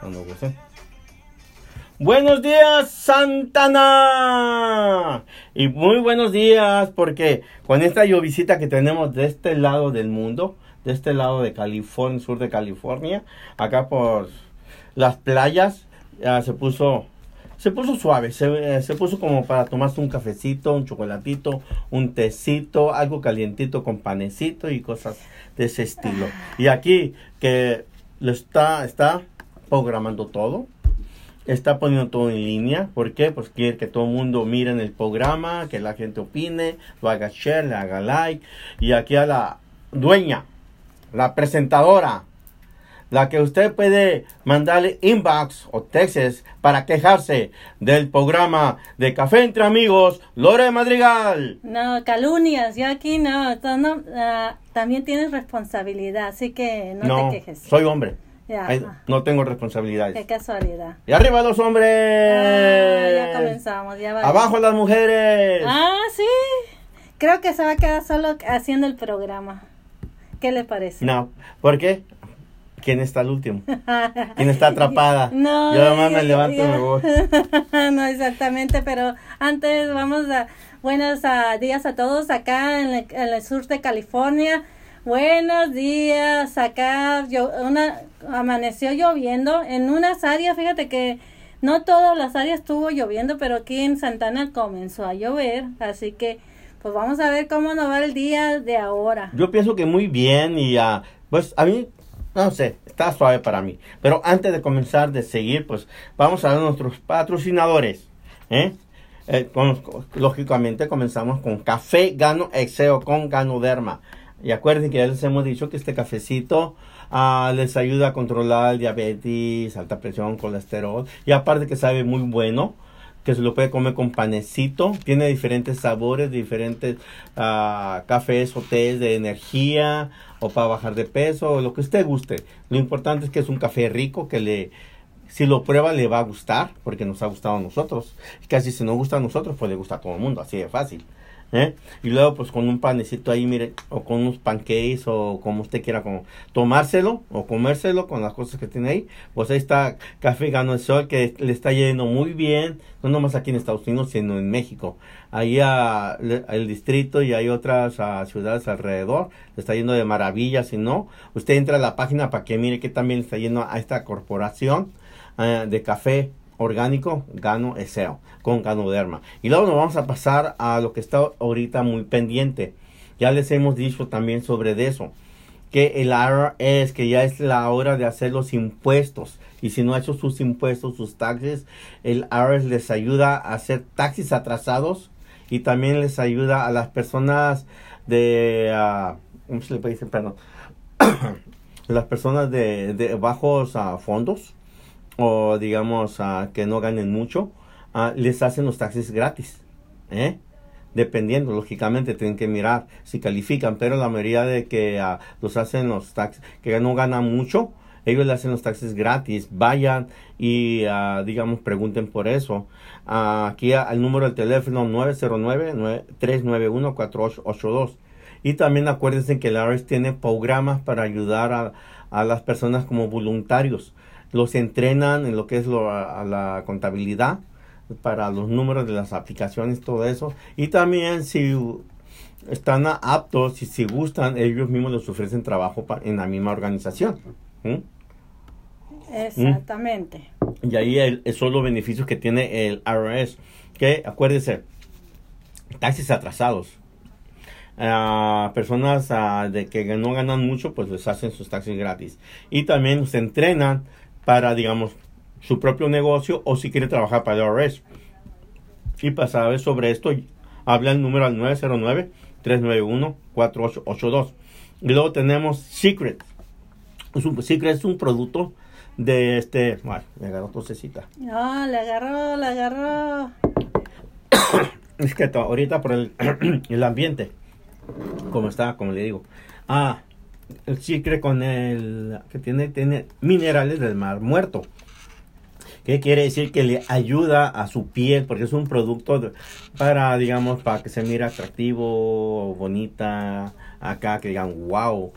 cuando gusten. Buenos días, Santana. Y muy buenos días, porque con esta llovicita que tenemos de este lado del mundo, de este lado de California, sur de California, acá por las playas, ya se puso, se puso suave, se, eh, se puso como para tomarse un cafecito, un chocolatito, un tecito, algo calientito con panecito y cosas de ese estilo. Y aquí que lo está, está programando todo está poniendo todo en línea. ¿Por qué? Pues quiere que todo el mundo mire en el programa, que la gente opine, lo haga share, le haga like. Y aquí a la dueña, la presentadora, la que usted puede mandarle inbox o textos para quejarse del programa de Café entre Amigos, Lore Madrigal. No, calumnias, yo aquí no, ah, también tienes responsabilidad, así que no, No, te quejes. soy hombre. Ay, no tengo responsabilidades. qué casualidad. Y arriba los hombres. Ah, ya comenzamos, ya va. Abajo las mujeres. Ah, sí. Creo que se va a quedar solo haciendo el programa. ¿Qué le parece? No, ¿por qué? ¿Quién está al último? ¿Quién está atrapada? No, Yo nomás me levanto y me voy. no exactamente, pero antes vamos a buenos días a todos acá en el, en el sur de California. Buenos días, acá yo, una, amaneció lloviendo en unas áreas, fíjate que no todas las áreas estuvo lloviendo, pero aquí en Santana comenzó a llover, así que pues vamos a ver cómo nos va el día de ahora. Yo pienso que muy bien y ah, pues a mí, no sé, está suave para mí. Pero antes de comenzar de seguir, pues vamos a ver nuestros patrocinadores. ¿eh? Eh, lógicamente comenzamos con Café Gano Exeo con Ganoderma. Y acuérdense que ya les hemos dicho que este cafecito ah, les ayuda a controlar diabetes, alta presión, colesterol. Y aparte que sabe muy bueno, que se lo puede comer con panecito. Tiene diferentes sabores, diferentes ah, cafés o tés de energía o para bajar de peso, lo que usted guste. Lo importante es que es un café rico que le... Si lo prueba le va a gustar, porque nos ha gustado a nosotros. Casi si no gusta a nosotros, pues le gusta a todo el mundo, así de fácil. ¿Eh? Y luego pues con un panecito ahí, mire, o con unos pancakes o como usted quiera como tomárselo o comérselo con las cosas que tiene ahí. Pues ahí está Café Gano el Sol que le está yendo muy bien, no nomás aquí en Estados Unidos, sino en México. Ahí a, el distrito y hay otras ah, ciudades alrededor, le está yendo de maravilla, si no, usted entra a la página para que mire que también está yendo a esta corporación ah, de café orgánico Gano Eseo con Ganoderma. Y luego nos vamos a pasar a lo que está ahorita muy pendiente. Ya les hemos dicho también sobre eso. Que el IRS, que ya es la hora de hacer los impuestos. Y si no ha hecho sus impuestos, sus taxes, el IRS les ayuda a hacer taxis atrasados. Y también les ayuda a las personas de... ah, ¿Cómo se le decir? Perdón. las personas de, de bajos ah, fondos o digamos que no ganen mucho, ah, les hacen los taxis gratis. ¿eh? Dependiendo, lógicamente, tienen que mirar si califican, pero la mayoría de que ah, los hacen los taxis, que no ganan mucho, ellos le hacen los taxis gratis. Vayan y, ah, digamos, pregunten por eso. Aquí al número del teléfono 909-391-4882. Y también acuérdense que el IRS tiene programas para ayudar a, a las personas como voluntarios. Los entrenan en lo que es lo- a, a la contabilidad, para los números de las aplicaciones, todo eso. Y también si están aptos y si gustan, ellos mismos les ofrecen trabajo pa- en la misma organización. ¿Mm? Exactamente. Y ahí el- esos son los beneficios que tiene el IRS. Que acuérdense, taxis atrasados. Ah, personas de que no ganan mucho, pues les hacen sus taxis gratis. Y también se entrenan para, digamos, su propio negocio o si quiere trabajar para el IRS. Y para saber sobre esto, habla el número al 909-391-4882. Y luego tenemos Secret. Es un, Secret es un producto de este. Bueno, me agarró tosecita. No, le agarró, le agarró. Es que ahorita por el, el ambiente, como está, como le digo. Ah, el Secret con el. que tiene, tiene minerales del mar muerto. ¿Qué quiere decir? Que le ayuda a su piel, porque es un producto para, digamos, para que se mire atractivo, bonita, acá, que digan, wow,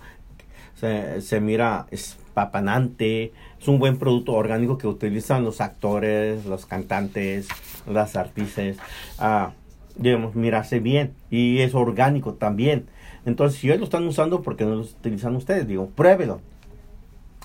se, se mira papanante. Es un buen producto orgánico que utilizan los actores, los cantantes, las artistas. Ah, digamos, mirarse bien. Y es orgánico también. Entonces, si ellos lo están usando, ¿por qué no lo utilizan ustedes? Digo, pruébelo.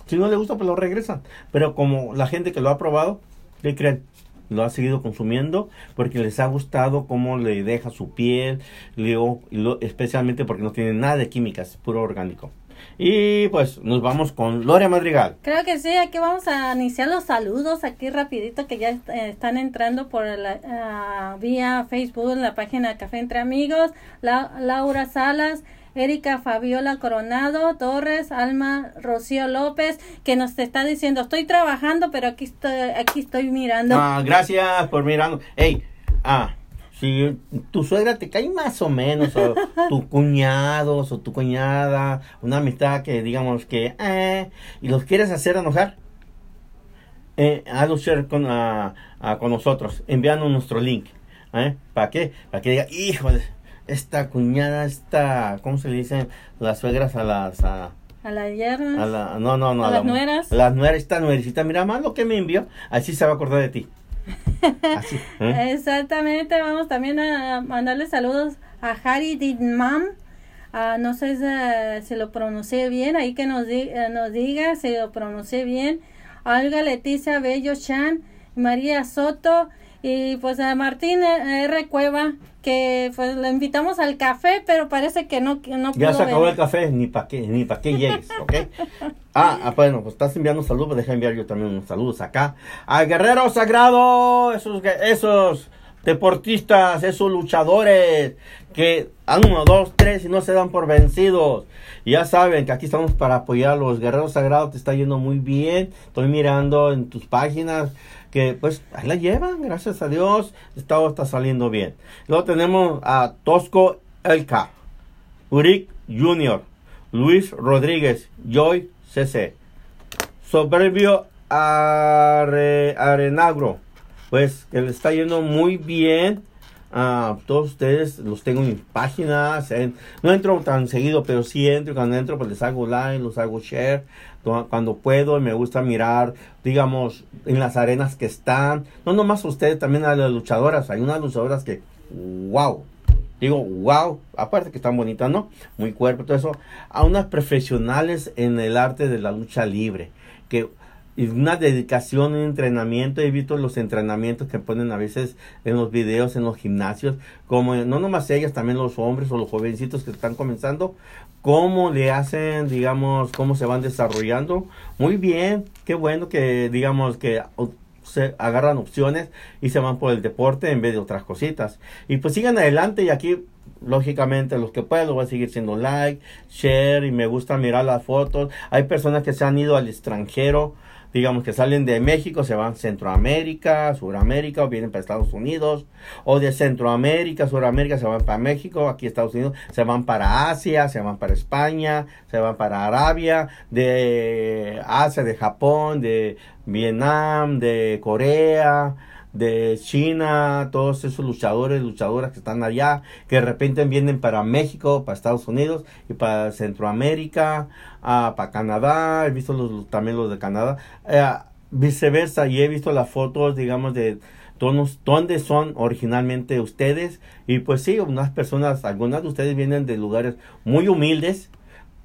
Si no le gusta, pues lo regresan. Pero como la gente que lo ha probado, ¿qué creen? Lo ha seguido consumiendo porque les ha gustado cómo le deja su piel, digo, especialmente porque no tiene nada de químicas, puro orgánico. Y pues nos vamos con Gloria Madrigal. Creo que sí, aquí vamos a iniciar los saludos aquí rapidito que ya eh, están entrando por la ah, vía Facebook, la página Café Entre Amigos, la, Laura Salas, Erika Fabiola Coronado Torres, Alma Rocío López, que nos está diciendo, estoy trabajando, pero aquí estoy, aquí estoy mirando. Ah, gracias por mirando. Hey, ah, si tu suegra te cae más o menos, o tu cuñado, o tu cuñada, una amistad que digamos que, eh, y los quieres hacer enojar, eh, hazlo share con, con nosotros, enviando nuestro link. ¿eh? ¿Para qué? Para que diga, híjole, esta cuñada, esta, ¿cómo se le dicen las suegras a las... A, a la yerna. A la, no, no, no. A, las nueras. Las nueras, esta nuericita, mira más lo que me envió, así se va a acordar de ti. ¿eh? Exactamente, vamos también a mandarle saludos a Harry Didmam. Uh, no sé si, lo pronuncié bien, ahí que nos, eh, nos diga si lo pronuncié bien. Olga Leticia Bello Chan, María Soto y pues a Martín R. Cueva, que pues lo invitamos al café, pero parece que no, no Ya se acabó el café, ni para qué, ni para qué llegues, ¿ok? ah, ah, bueno, pues estás enviando saludos, deja enviar yo también unos saludos acá. A Guerrero Sagrado, esos, esos deportistas, esos luchadores que han uno, dos, tres y no se dan por vencidos. ya saben que aquí estamos para apoyar a los guerreros sagrados, te está yendo muy bien. Estoy mirando en tus páginas que pues ahí la llevan, gracias a Dios, todo está saliendo bien. Luego tenemos a Tosco Elka, Uric Junior, Luis Rodríguez, Joy CC, Soberbio Arenagro, pues que le está yendo muy bien. a todos ustedes los tengo en mis páginas. no entro tan seguido, pero sí entro. Cuando entro, pues les hago like, los hago share cuando puedo me gusta mirar, digamos, en las arenas que están. No nomás ustedes, también a las luchadoras. Hay unas luchadoras que, wow. Digo, wow, aparte que están bonitas, ¿no? Muy cuerpo, todo eso. A unas profesionales en el arte de la lucha libre. Que y una dedicación, un entrenamiento. He visto los entrenamientos que ponen a veces en los videos, en los gimnasios, como no nomás ellas, también los hombres o los jovencitos que están comenzando, cómo le hacen, digamos, cómo se van desarrollando. Muy bien, qué bueno que, digamos, que se agarran opciones y se van por el deporte en vez de otras cositas. Y pues sigan adelante y aquí lógicamente los que puedan lo voy a seguir siendo like, share y me gusta mirar las fotos. Hay personas que se han ido al extranjero digamos que salen de México, se van a Centroamérica, Suramérica, o vienen para Estados Unidos, o de Centroamérica, Suramérica, se van para México, aquí Estados Unidos, se van para Asia, se van para España, se van para Arabia, de Asia, de Japón, de Vietnam, de Corea, de China, todos esos luchadores, luchadoras que están allá, que de repente vienen para México, para Estados Unidos y para Centroamérica, ah, para Canadá, he visto los, también los de Canadá, eh, viceversa, y he visto las fotos, digamos, de tonos, dónde son originalmente ustedes, y pues sí, unas personas, algunas de ustedes vienen de lugares muy humildes,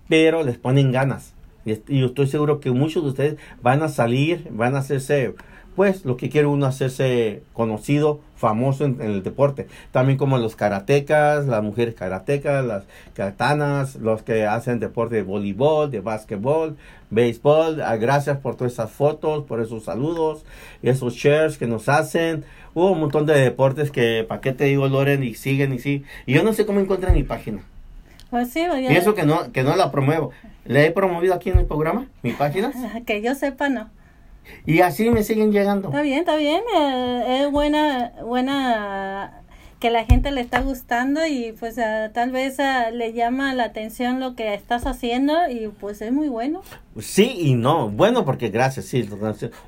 pero les ponen ganas. Y, y estoy seguro que muchos de ustedes van a salir, van a hacerse pues lo que quiere uno hacerse conocido, famoso en, el deporte. También como los karatecas, las mujeres karatecas, las katanas, los que hacen deporte de voleibol, de básquetbol, béisbol. Ah, gracias por todas esas fotos, por esos saludos, esos shares que nos hacen. Hubo un montón de deportes que, ¿para qué te digo, Loren? Y siguen y sí. Y yo no sé cómo encuentran mi página. Pues sí, y eso que no, que no la promuevo. ¿Le he promovido aquí en el programa? ¿Mi página? Que yo sepa, no. Y así me siguen llegando. Está bien, está bien. Eh, es buena, buena que la gente le está gustando y pues tal vez le llama la atención lo que estás haciendo y pues es muy bueno. Sí y no, bueno porque gracias, sí,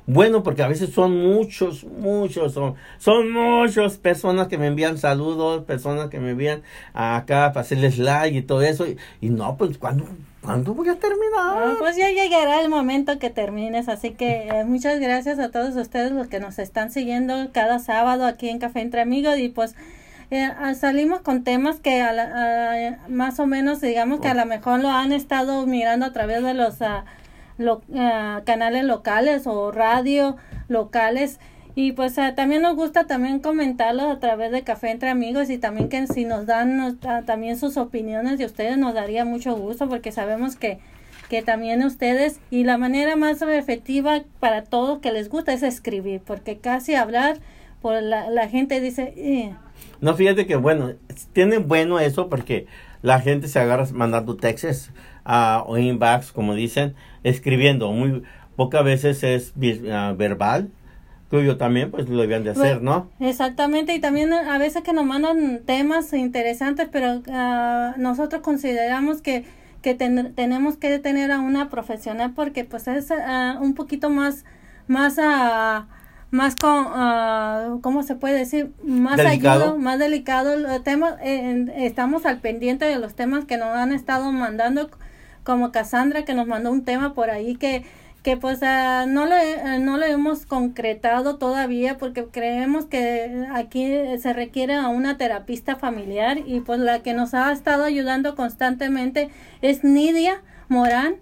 bueno porque a veces son muchos, muchos, son, son muchas personas que me envían saludos, personas que me envían acá para hacerles like y todo eso y, y no, pues cuando ¿cuándo voy a terminar? Pues ya llegará el momento que termines, así que eh, muchas gracias a todos ustedes los que nos están siguiendo cada sábado aquí en Café Entre Amigos y pues eh, ah, salimos con temas que a la- a- más o menos digamos que a lo mejor lo han estado mirando a través de los ah, lo- ah, canales locales o radio locales y pues ah, también nos gusta también comentarlos a través de Café Entre Amigos y también que si nos dan ah, también sus opiniones de ustedes nos daría mucho gusto porque sabemos que que también ustedes y la manera más efectiva para todos que les gusta es escribir porque casi hablar por la, la gente dice "Eh". No, fíjate que bueno, tiene bueno eso porque la gente se agarra mandando textos ah, o inbox, como dicen, escribiendo. Muy pocas veces es ah, verbal. Que yo también, pues lo debían de hacer, ¿no? Exactamente, y también a veces que nos mandan temas interesantes, pero ah, nosotros consideramos que, que ten- tenemos que tener a una profesional porque pues es ah, un poquito más, más, ah, más con, ¿cómo se puede decir? Más Delicado. ayuda, más delicado el tema, eh, estamos al pendiente de los temas que nos han estado mandando, como Cassandra que nos mandó un tema por ahí que que pues ah, no lo eh, no lo hemos concretado todavía porque creemos que aquí se requiere a una terapista familiar y pues la que nos ha estado ayudando constantemente es Nidia Morán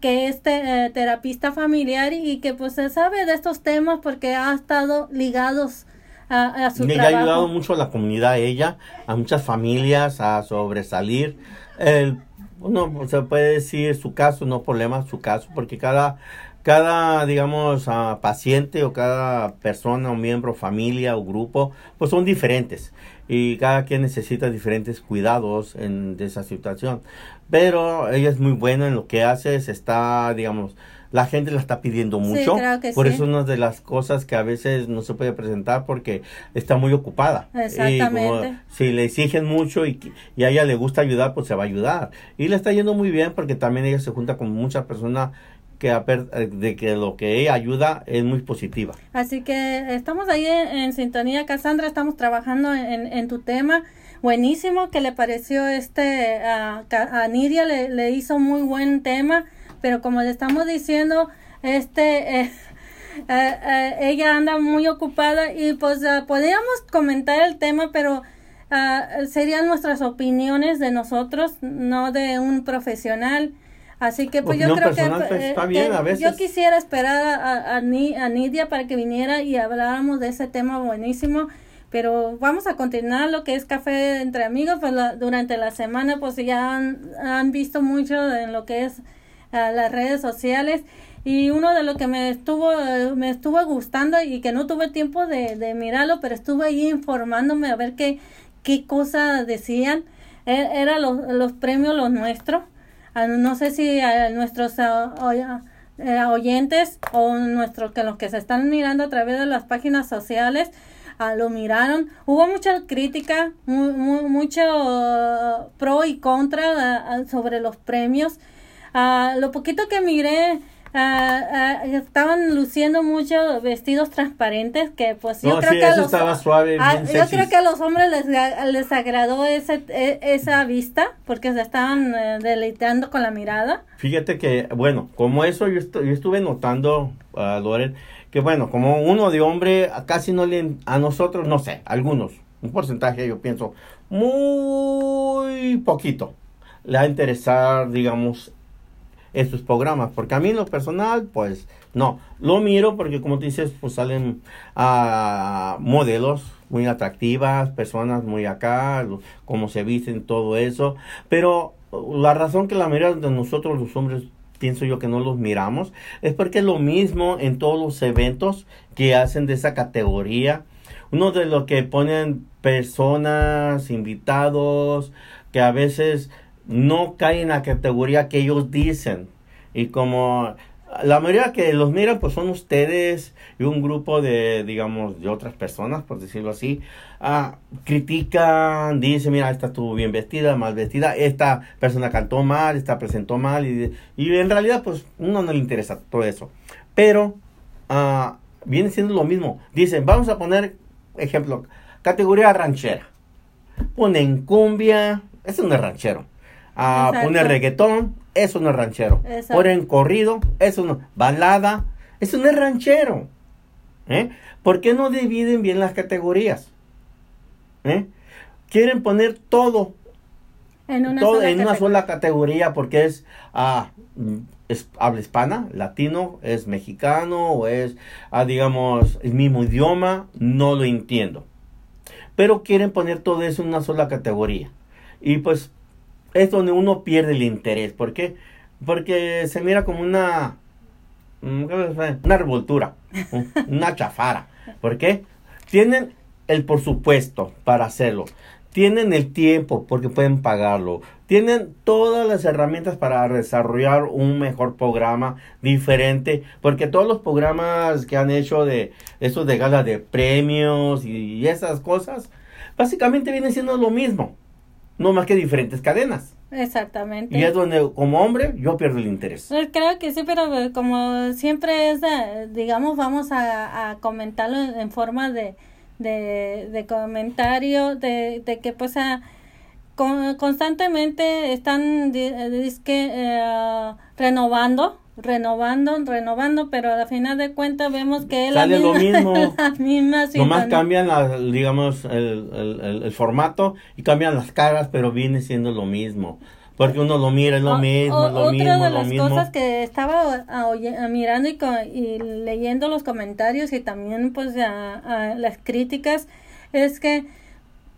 que es te- eh, terapista familiar y que pues se sabe de estos temas porque ha estado ligados a, a su Le ha trabajo. ayudado mucho a la comunidad, a ella, a muchas familias a sobresalir. El, no se puede decir su caso, no problema, su caso, porque cada, cada digamos, ah, paciente o cada persona o miembro, familia o grupo, pues son diferentes y cada quien necesita diferentes cuidados en esa situación. Pero ella es muy buena en lo que hace, se está, digamos, la gente la está pidiendo Sí, mucho. creo que por sí. eso una de las cosas que a veces no se puede presentar porque está muy ocupada. Exactamente. Y como si le exigen mucho y, y a ella le gusta ayudar, pues se va a ayudar. Y le está yendo muy bien porque también ella se junta con muchas personas que eh, de que lo que ella ayuda es muy positiva. Así que estamos ahí en, en sintonía, Cassandra, estamos trabajando en, en tu tema. Buenísimo que le pareció este a, a Nidia, le, le hizo muy buen tema, pero como le estamos diciendo, este eh, eh, eh, ella anda muy ocupada y pues ah, podríamos comentar el tema, pero ah, serían nuestras opiniones de nosotros, no de un profesional. Así que pues yo creo que, pues, eh, está bien, que a veces. yo quisiera esperar a, a, a Nidia para que viniera y habláramos de ese tema buenísimo. Pero vamos a continuar lo que es café entre amigos. Pues la- durante la semana, pues ya han, han visto mucho en lo que es ah, las redes sociales. Y uno de lo que me estuvo, me estuvo gustando y que no tuve tiempo de, de mirarlo, pero estuve ahí informándome a ver qué, qué cosa decían. E- Era los, los premios los nuestros. Ah, no sé si a nuestros eh, oyentes o nuestros que los que se están mirando a través de las páginas sociales ah, lo miraron. Hubo mucha crítica, mu- mu- mucho pro y contra ah, sobre los premios. Ah, lo poquito que miré ah, estaban luciendo muchos vestidos transparentes que pues yo No, creo sí, que a los, yo creo que a los hombres les, les agradó ese, e- esa vista porque se estaban eh, deleitando con la mirada. Fíjate que, bueno, como eso yo, estu- yo estuve notando, a Loren, que bueno, como uno de hombre, casi no le, a nosotros, no sé, algunos, un porcentaje yo pienso, muy poquito, le va a interesar, digamos, estos programas, porque a mí en lo personal, pues, no, lo miro porque como tú dices, pues salen ah, modelos muy atractivas, personas muy acá, cómo se visten, todo eso, pero la razón que la mayoría de nosotros los hombres pienso yo que no los miramos es porque es lo mismo en todos los eventos que hacen de esa categoría. Uno de los que ponen personas invitados que a veces no caen en la categoría que ellos dicen. Y como la mayoría que los miran pues son ustedes y un grupo de digamos de otras personas por decirlo así. Ah, critican dicen mira esta estuvo bien vestida mal vestida esta persona cantó mal esta presentó mal y, y en realidad pues uno no le interesa todo eso. Pero ah, viene siendo lo mismo. Dicen vamos a poner ejemplo categoría ranchera ponen cumbia ese no es ranchero a Exacto. poner reggaetón, eso no es ranchero. Exacto. Ponen corrido, eso no. Balada, eso no es ranchero. ¿Eh? ¿Por qué no dividen bien las categorías? ¿Eh? Quieren poner todo, En una todo sola en una categoría. sola categoría porque es, ah, mm, es habla hispana, latino, es mexicano o es, ah, digamos, el mismo idioma, no lo entiendo. Pero quieren poner todo eso en una sola categoría. Y pues es donde uno pierde el interés. ¿Por qué? Porque se mira como una, mm, una revoltura, un- una chafara. ¿Por qué? Tienen el por supuesto para hacerlo. Tienen el tiempo porque pueden pagarlo. Tienen todas las herramientas para desarrollar un mejor programa diferente. Porque todos los programas que han hecho de esos de gala de premios y esas cosas, básicamente vienen siendo lo mismo. No más que diferentes cadenas. Exactamente. Y es donde como hombre yo pierdo el interés. Pues creo que sí, pero eh, como siempre es, de- digamos, vamos a, a comentarlo en, forma de, de, de comentario, de, de que pues a- con- constantemente están eh, eh, renovando, renovando, renovando, pero al final de cuentas vemos que es la Sale lo misma, mismo. la misma Nomás cambian, la- digamos, el, el- el- el formato y cambian las caras, pero viene siendo lo mismo. Porque uno lo mira, es lo O- mismo, o- lo otra mismo, de es lo las mismo. cosas que estaba a- a mirando y, y leyendo los comentarios y también pues a- a las críticas es que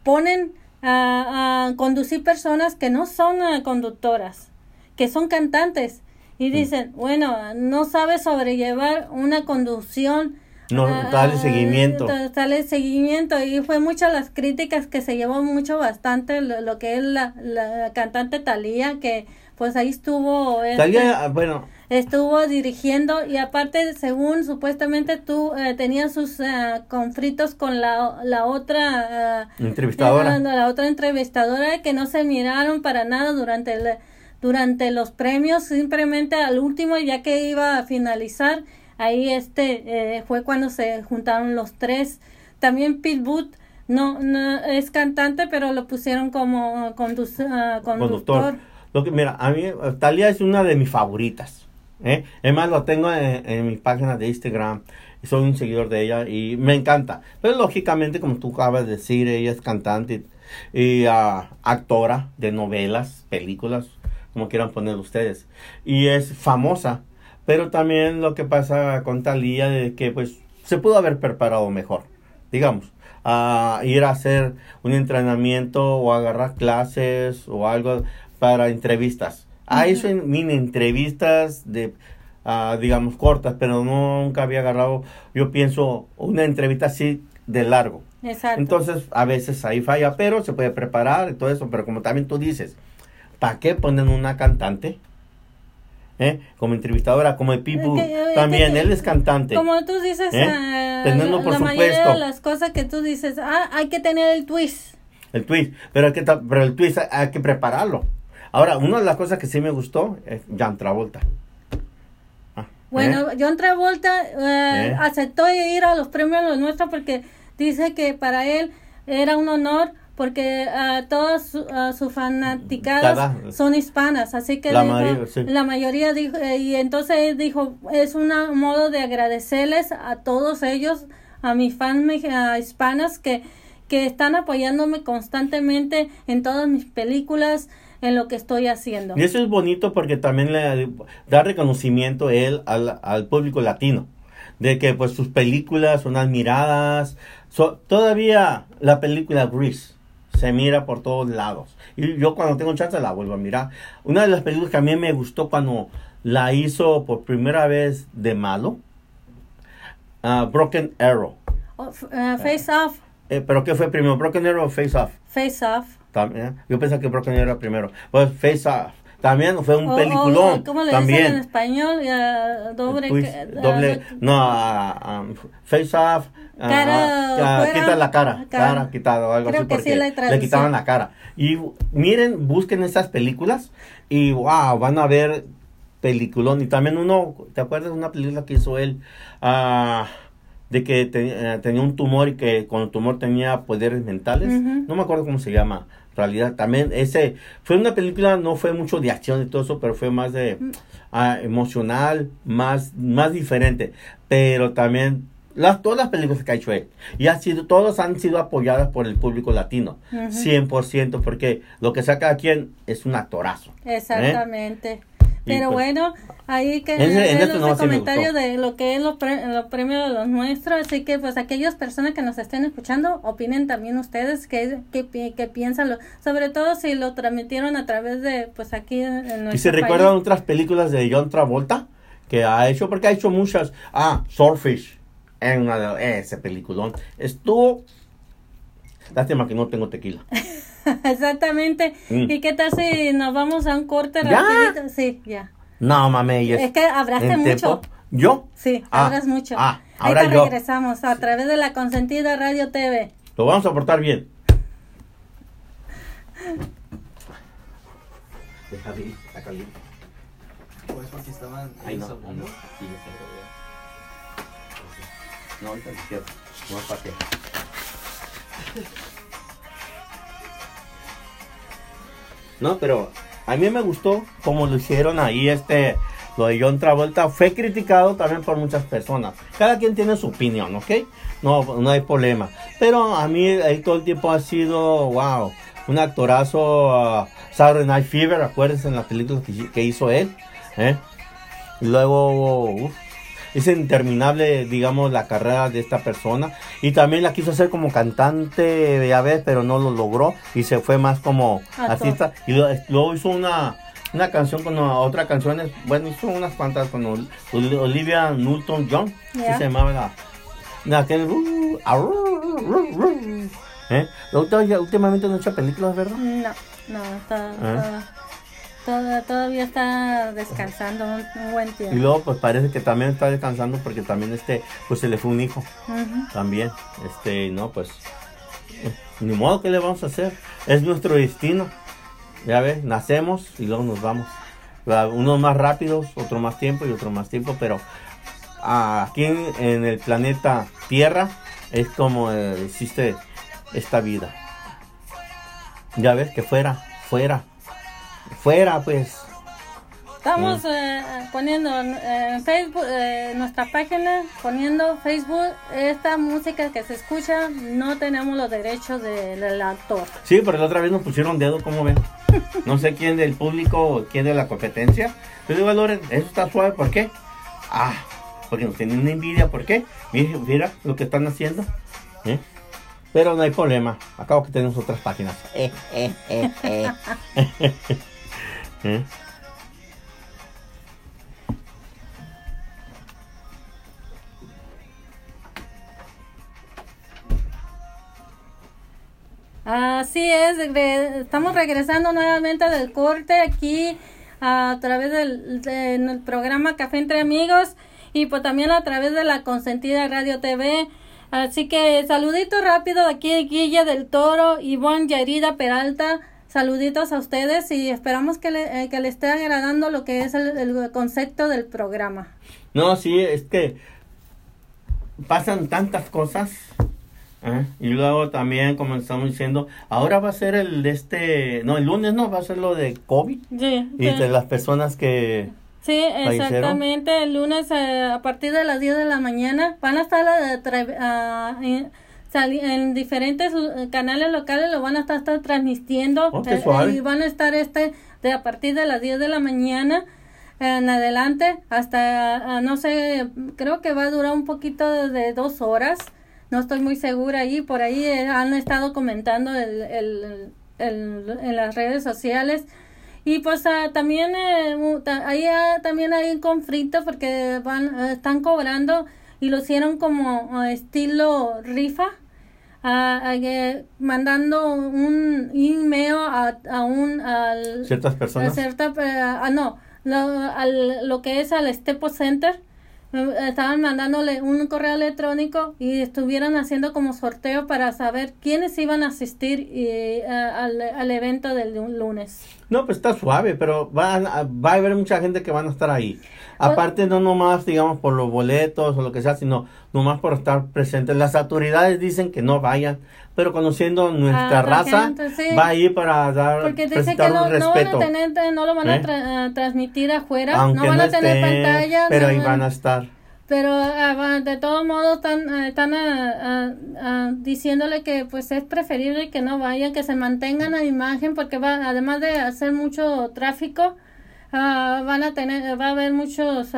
ponen a, a conducir personas que no son eh, conductoras, que son cantantes. Y dicen, bueno, no sabe sobrellevar una conducción. No, ah, dale seguimiento. da- Dale seguimiento y fue muchas las críticas que se llevó mucho bastante lo, lo que es la, la cantante Talía que pues ahí estuvo este, Talía, ah, bueno, estuvo dirigiendo y aparte según supuestamente tú eh, tenías sus eh, conflictos con la, la otra eh, entrevistadora. eh, la otra entrevistadora que no se miraron para nada durante el durante los premios simplemente al último ya que iba a finalizar ahí este eh, fue cuando se juntaron los tres también Booth no, no es cantante pero lo pusieron como conduc- ah, conductor. conductor. Lo que, mira, a mí, Talía es una de mis favoritas. ¿eh? Más, lo tengo en, en mi página de Instagram. Soy un seguidor de ella y me encanta. Pero lógicamente, como tú acabas de decir, ella es cantante y ah, actora de novelas, películas, como quieran poner ustedes. Y es famosa. Pero también lo que pasa con Talía de que pues se pudo haber preparado mejor, digamos, a ir a hacer un entrenamiento o agarrar clases o algo para entrevistas. A eso en mini entrevistas de ah, digamos cortas, pero nunca había agarrado, yo pienso, una entrevista así de largo. exacto Entonces, a veces ahí falla, pero se puede preparar y todo eso. Pero como también tú dices, ¿para qué ponen una cantante? ¿Eh? Como entrevistadora, como el Pipu, también, que- él es cantante. Como tú dices, ¿Eh? ah, Teniendo por la mayoría de las cosas que tú dices, ah, hay que tener el twist. El twist, pero, hay que, pero el twist hay, que prepararlo. Ahora, una de las cosas que sí me gustó es Jan Travolta. Ah, Bueno, ¿eh? John Travolta eh, ¿Eh? aceptó ir a los premios Los Nuestros porque dice que para él era un honor porque ah, todas su- ah, sus fanaticadas Cada- son hispanas, así que La dijo- mayoría, sí. la mayoría dijo, eh, y entonces él dijo, es un modo de agradecerles a todos ellos, a mis fans hispanas que, que están apoyándome constantemente en todas mis películas, en lo que estoy haciendo. Y eso es bonito porque también le da reconocimiento él al, al público latino. De que pues sus películas son admiradas. So- todavía la película Grease se mira por todos lados. Y yo cuando tengo chance la vuelvo a mirar. Una de las películas que a mí me gustó cuando la hizo por primera vez de malo. ah, Broken Arrow. Oh, eh, face Off, Eh, ¿Pero qué fue primero? ¿Broken Arrow o Face Off? Face Off. También. Yo pensé que Broken Arrow era primero. Pues Face Off. También fue un O- o- peliculón. ¿Cómo le también. dicen en español? Eh, doble. Twist, que- doble, no, ah, ah, face off, ah, Cara quita la cara, cara. cara, quitado, algo Creo así, que sí porque la le quitaban la cara. Y miren, busquen esas películas y wow, van a ver peliculón. Y también uno, ¿te acuerdas de una película que hizo él? Ah, de que te- eh, tenía un tumor y que con el tumor tenía poderes mentales. Ujú. No me acuerdo cómo se llama. Actualidad. También ese fue una película, no fue mucho de acción y todo eso, pero fue más de ah, emocional, más, más diferente. Pero también las, todas las películas que ha hecho él, y ha sido, todas han sido apoyadas por el público latino, Ujú. 100%, porque lo que saca aquí es un actorazo. ¿eh? Exactamente. Pero pues- bueno, ahí que En en este los no, me comentarios de lo que es los, pre- los premios de los nuestros, así que pues aquellas personas que nos estén escuchando, opinen también ustedes qué, qué, qué piensan, lo- sobre todo si lo transmitieron a través de pues aquí en, en nuestro Y se país. recuerdan otras películas de John Travolta que ha hecho, porque ha hecho muchas. Ah, Swordfish, una de ese peliculón. Estuvo. Lástima que no tengo tequila. Exactamente. Mm. ¿Y qué tal si nos vamos a un corte ¿Ya? rapidito? Sí, ya. No mames. y Es que abraste en mucho. tiempo. ¿Yo? Sí, Ah, hablas mucho. ah, ahora yo. regresamos a través de la consentida Radio TV. Lo vamos a portar bien. Deja de ir, está caliente. Pues porque estaban Ay, no, no, no. Ahorita te quiero. No, ¿para? No, pero a mí me gustó como lo hicieron ahí, este, lo de John Travolta. Fue criticado también por muchas personas. Cada quien tiene su opinión, ¿ok? No, no hay problema. Pero a mí él todo el tiempo ha sido, wow, un actorazo. ah, Saturday Night Fever, acuérdense en la película que, hizo él. ¿eh? Luego, uf, es interminable, digamos, la carrera de esta persona. Y también la quiso hacer como cantante, ya ves, pero no lo logró. Y se fue más como Actor. artista. Y luego hizo una, una canción con otra canción. Bueno, hizo unas cuantas con Ol- Ol- Olivia Newton-John. Ya. se llamaba la... la aquel, uh, arru, ru, ru. ¿Eh? Luego, Últimamente no ha hecho películas, ¿verdad? No, no, to- ¿Eh? to- to- todavía está descansando un, un buen Y tiempo. luego pues parece que también está descansando porque también este pues se le fue un hijo también. Este, no, pues eh, ni modo que le vamos a hacer. Es nuestro destino. Ya ves, nacemos y luego nos vamos. Va, Unos más rápidos, otro más tiempo y otro más tiempo, pero aquí en, en el planeta Tierra es como eh, existe esta vida. Ya ves que fuera, fuera, fuera pues. Estamos eh, poniendo en Facebook, eh, nuestra página, poniendo Facebook, esta música que se escucha, no tenemos los derechos de- del autor. Sí, pero la otra vez nos pusieron dedo, ¿cómo ven? No sé quién del público o quién de la competencia. Yo digo, Loren, eso está suave, ¿por qué? Ah, porque nos tienen una envidia, ¿por qué? Mira, mira lo que están haciendo. ¿eh? Pero no hay problema, acabo que tenemos otras páginas. Así es, estamos regresando nuevamente del corte aquí a través del, de- en el programa Café entre Amigos y pues también a través de la Consentida Radio TV. Así que saluditos rápido de aquí de Guilla del Toro, Ivonne Yarida Peralta. Saluditos a ustedes y esperamos que le, eh, que le esté agradando lo que es el, el concepto del programa. No, sí, es que pasan tantas cosas. ¿eh? Y luego también, como estamos diciendo, ahora va a ser el de este, no, el lunes no, va a ser lo de COVID. Sí, Y sí. de las personas que... Sí, exactamente. El lunes eh, a partir de las 10 de la mañana van a estar eh, tra- ah, en, diferentes eh, canales locales, lo van a estar, estar transmitiendo Oh, eh, y van a estar este de a partir de las 10 de la mañana en adelante hasta, ah, no sé, creo que va a durar un poquito de dos horas. No estoy muy segura ahí, por ahí eh, han estado comentando el, el, el- en las redes sociales. Y pues ah, también eh, ahí ah, también hay un conflicto porque van eh, están cobrando y lo hicieron como estilo rifa, ah, eh, mandando un email a, a un al Ciertas a personas. cierta eh, ah no lo, al, lo que es al Stepo Center eh, estaban mandándole un correo electrónico y estuvieron haciendo como sorteo para saber quiénes iban a asistir y, eh, al, al evento del lu- lunes. No, pues está suave, pero van a- va a haber mucha gente que van a estar ahí. Aparte, no nomás, digamos, por los boletos o lo que sea, sino nomás por estar presentes. Las autoridades dicen que no vayan, pero conociendo nuestra Ah, raza, gente, sí. va a ir para dar, Porque dice que no, no van a tener, no lo van a ¿Eh? tra- a transmitir afuera, aunque no van a tener estén, pantalla. pero ahí van a estar. Pero va- de todos modos están, ah, están ah, diciéndole que pues es preferible que no vayan, que se mantengan a imagen porque va, además de hacer mucho tráfico, van a tener, va a haber muchos,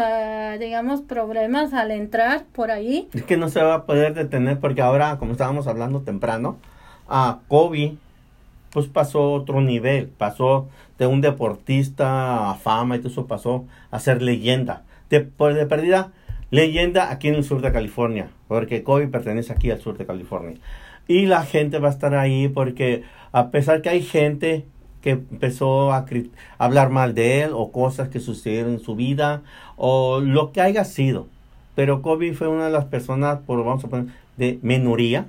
digamos, problemas al entrar por ahí. Es que no se va a poder detener porque ahora, como estábamos hablando temprano, a Kobe, pues pasó otro nivel, pasó de un deportista a fama y todo eso pasó a ser leyenda. De, por de perdida, leyenda aquí en el sur de California, porque Kobe pertenece aquí al sur de California. Y la gente va a estar ahí porque a pesar que hay gente que empezó a hablar mal de él o cosas que sucedieron en su vida o lo que haya sido, pero Kobe fue una de las personas, por vamos a poner, de minoría.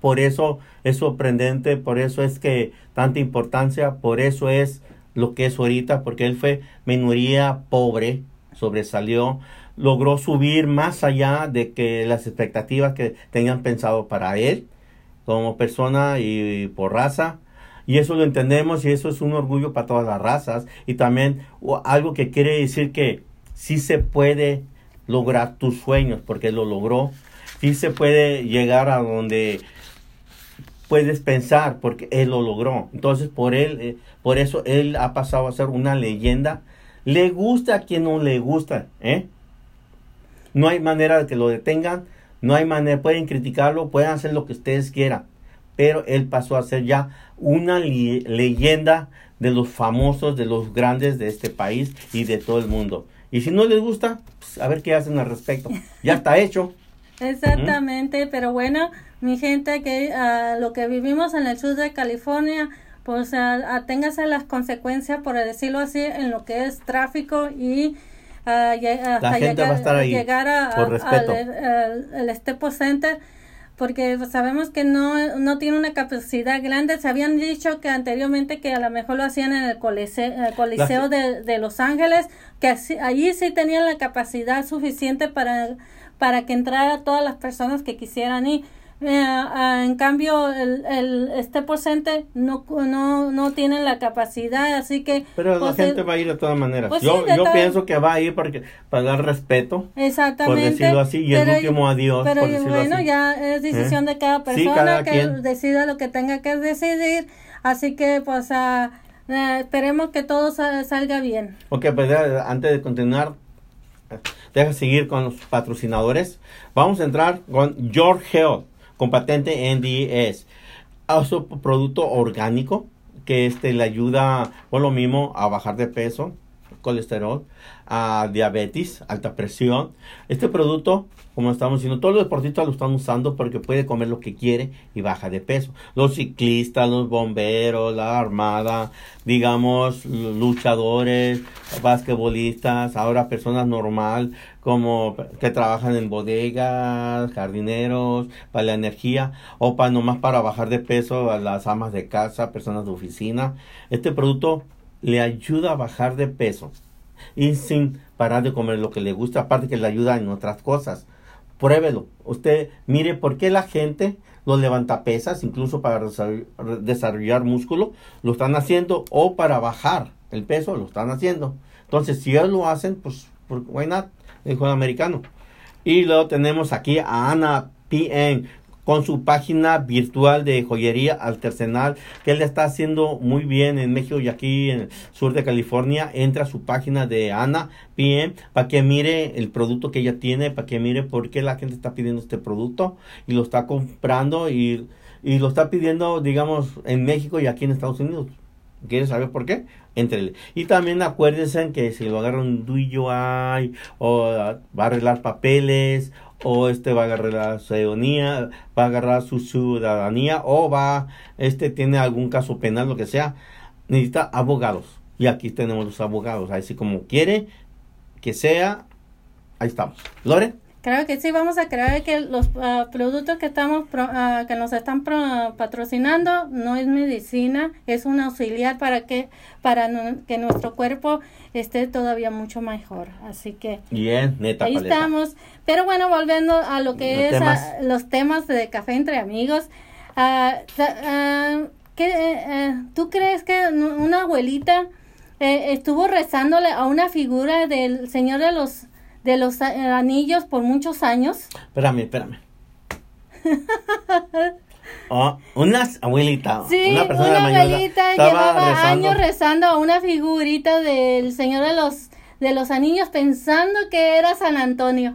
Por eso es sorprendente, por eso es que tanta importancia, por eso es lo que es ahorita, porque él fue minoría pobre, sobresalió, logró subir más allá de que las expectativas que tenían pensado para él como persona y por raza. Y eso lo entendemos y eso es un orgullo para todas las razas. Y también algo que quiere decir que sí se puede lograr tus sueños, porque lo logró. Sí se puede llegar a donde puedes pensar, porque él lo logró. Entonces, por él, eh, por eso él ha pasado a ser una leyenda. Le gusta a quien no le gusta, ¿eh? No hay manera de que lo detengan, no hay manera, pueden criticarlo, pueden hacer lo que ustedes quieran, pero él pasó a ser ya una leyenda de los famosos, de los grandes de este país y de todo el mundo. Y si no les gusta, pues, a ver qué hacen al respecto. Ya está hecho. Exactamente, pero bueno, mi gente, que ah, lo que vivimos en el sur de California, pues ah, aténgase a las consecuencias, por decirlo así, en lo que es tráfico y ah, hasta llegar, va a estar ahí, llegar a, por a- respeto. al Staples Center. Porque sabemos que no, no tiene una capacidad grande. Se habían dicho que anteriormente que a lo mejor lo hacían en el Coliseo, el Coliseo de, de Los Ángeles, que así- allí sí tenían la capacidad suficiente para para que entrara todas las personas que quisieran ir. Eh, ah, en cambio, el, el este porcente no, no, no tiene la capacidad, así que... Pero la pues, gente el- va a ir de todas maneras. Pues yo sí, yo pienso que va a ir porque, para dar respeto. Exactamente. por decirlo así, y el pero- último adiós, Pero por decirlo bueno, así. ya es decisión ¿Eh? de cada Sí, persona cada que quien. decida lo que tenga que decidir. Así que, pues, eh, esperemos que todo sa- salga bien. Ok, pues ya, antes de continuar, eh, deja seguir con los patrocinadores. Vamos a entrar con George Health, con patente NDS. Es un producto orgánico que este le ayuda, por lo mismo, a bajar de peso, colesterol, a diabetes, alta presión. Este producto, como estamos diciendo, todos los deportistas lo están usando porque puede comer lo que quiere y baja de peso. Los ciclistas, los bomberos, la armada, digamos, luchadores, basquetbolistas, ahora personas normal como que trabajan en bodegas, jardineros, para la energía o para nomás para bajar de peso a las amas de casa, personas de oficina. Este producto le ayuda a bajar de peso y sin parar de comer lo que le gusta, aparte que le ayuda en otras cosas. Pruébelo. Usted mire por qué la gente los levanta pesas, incluso para desarroll- desarrollar músculo, lo están haciendo, o para bajar el peso, lo están haciendo. Entonces, si ellos lo hacen, pues, why not? Dijo el americano. Y luego tenemos aquí a Ana PN con su página virtual de joyería artesanal que él está haciendo muy bien en México y aquí en el sur de California. Entra a su página de Ana PM para que mire el producto que ella tiene, para que mire por qué la gente está pidiendo este producto y lo está comprando y, y lo está pidiendo, digamos, en México y aquí en Estados Unidos. ¿Quieres saber por qué? Entrele. Y también acuérdense que si lo agarra un DUI o va a arreglar papeles o este va a agarrar la ciudadanía, va a agarrar su ciudadanía o va, este tiene algún caso penal, lo que sea, necesita abogados. Y aquí tenemos los abogados, así como quiere que sea, ahí estamos. Lore, Claro que sí, vamos a creer que los ah, productos que estamos pro- ah, que nos están pro- patrocinando no es medicina, es un auxiliar para que para que nuestro cuerpo esté todavía mucho mejor. Así que Bien, neta ahí paleta. estamos. Pero bueno, volviendo a lo que Los es temas. ah, los temas de café entre amigos. ¿qué, eh, eh, ¿Tú crees que una abuelita eh, estuvo rezándole a una figura del Señor de los de los ah, anillos por muchos años? Espérame, espérame. Oh, una abuelita, Sí, una una, persona mayor abuelita llevaba rezando. años rezando a una figurita del Señor de los de los anillos pensando que era San Antonio.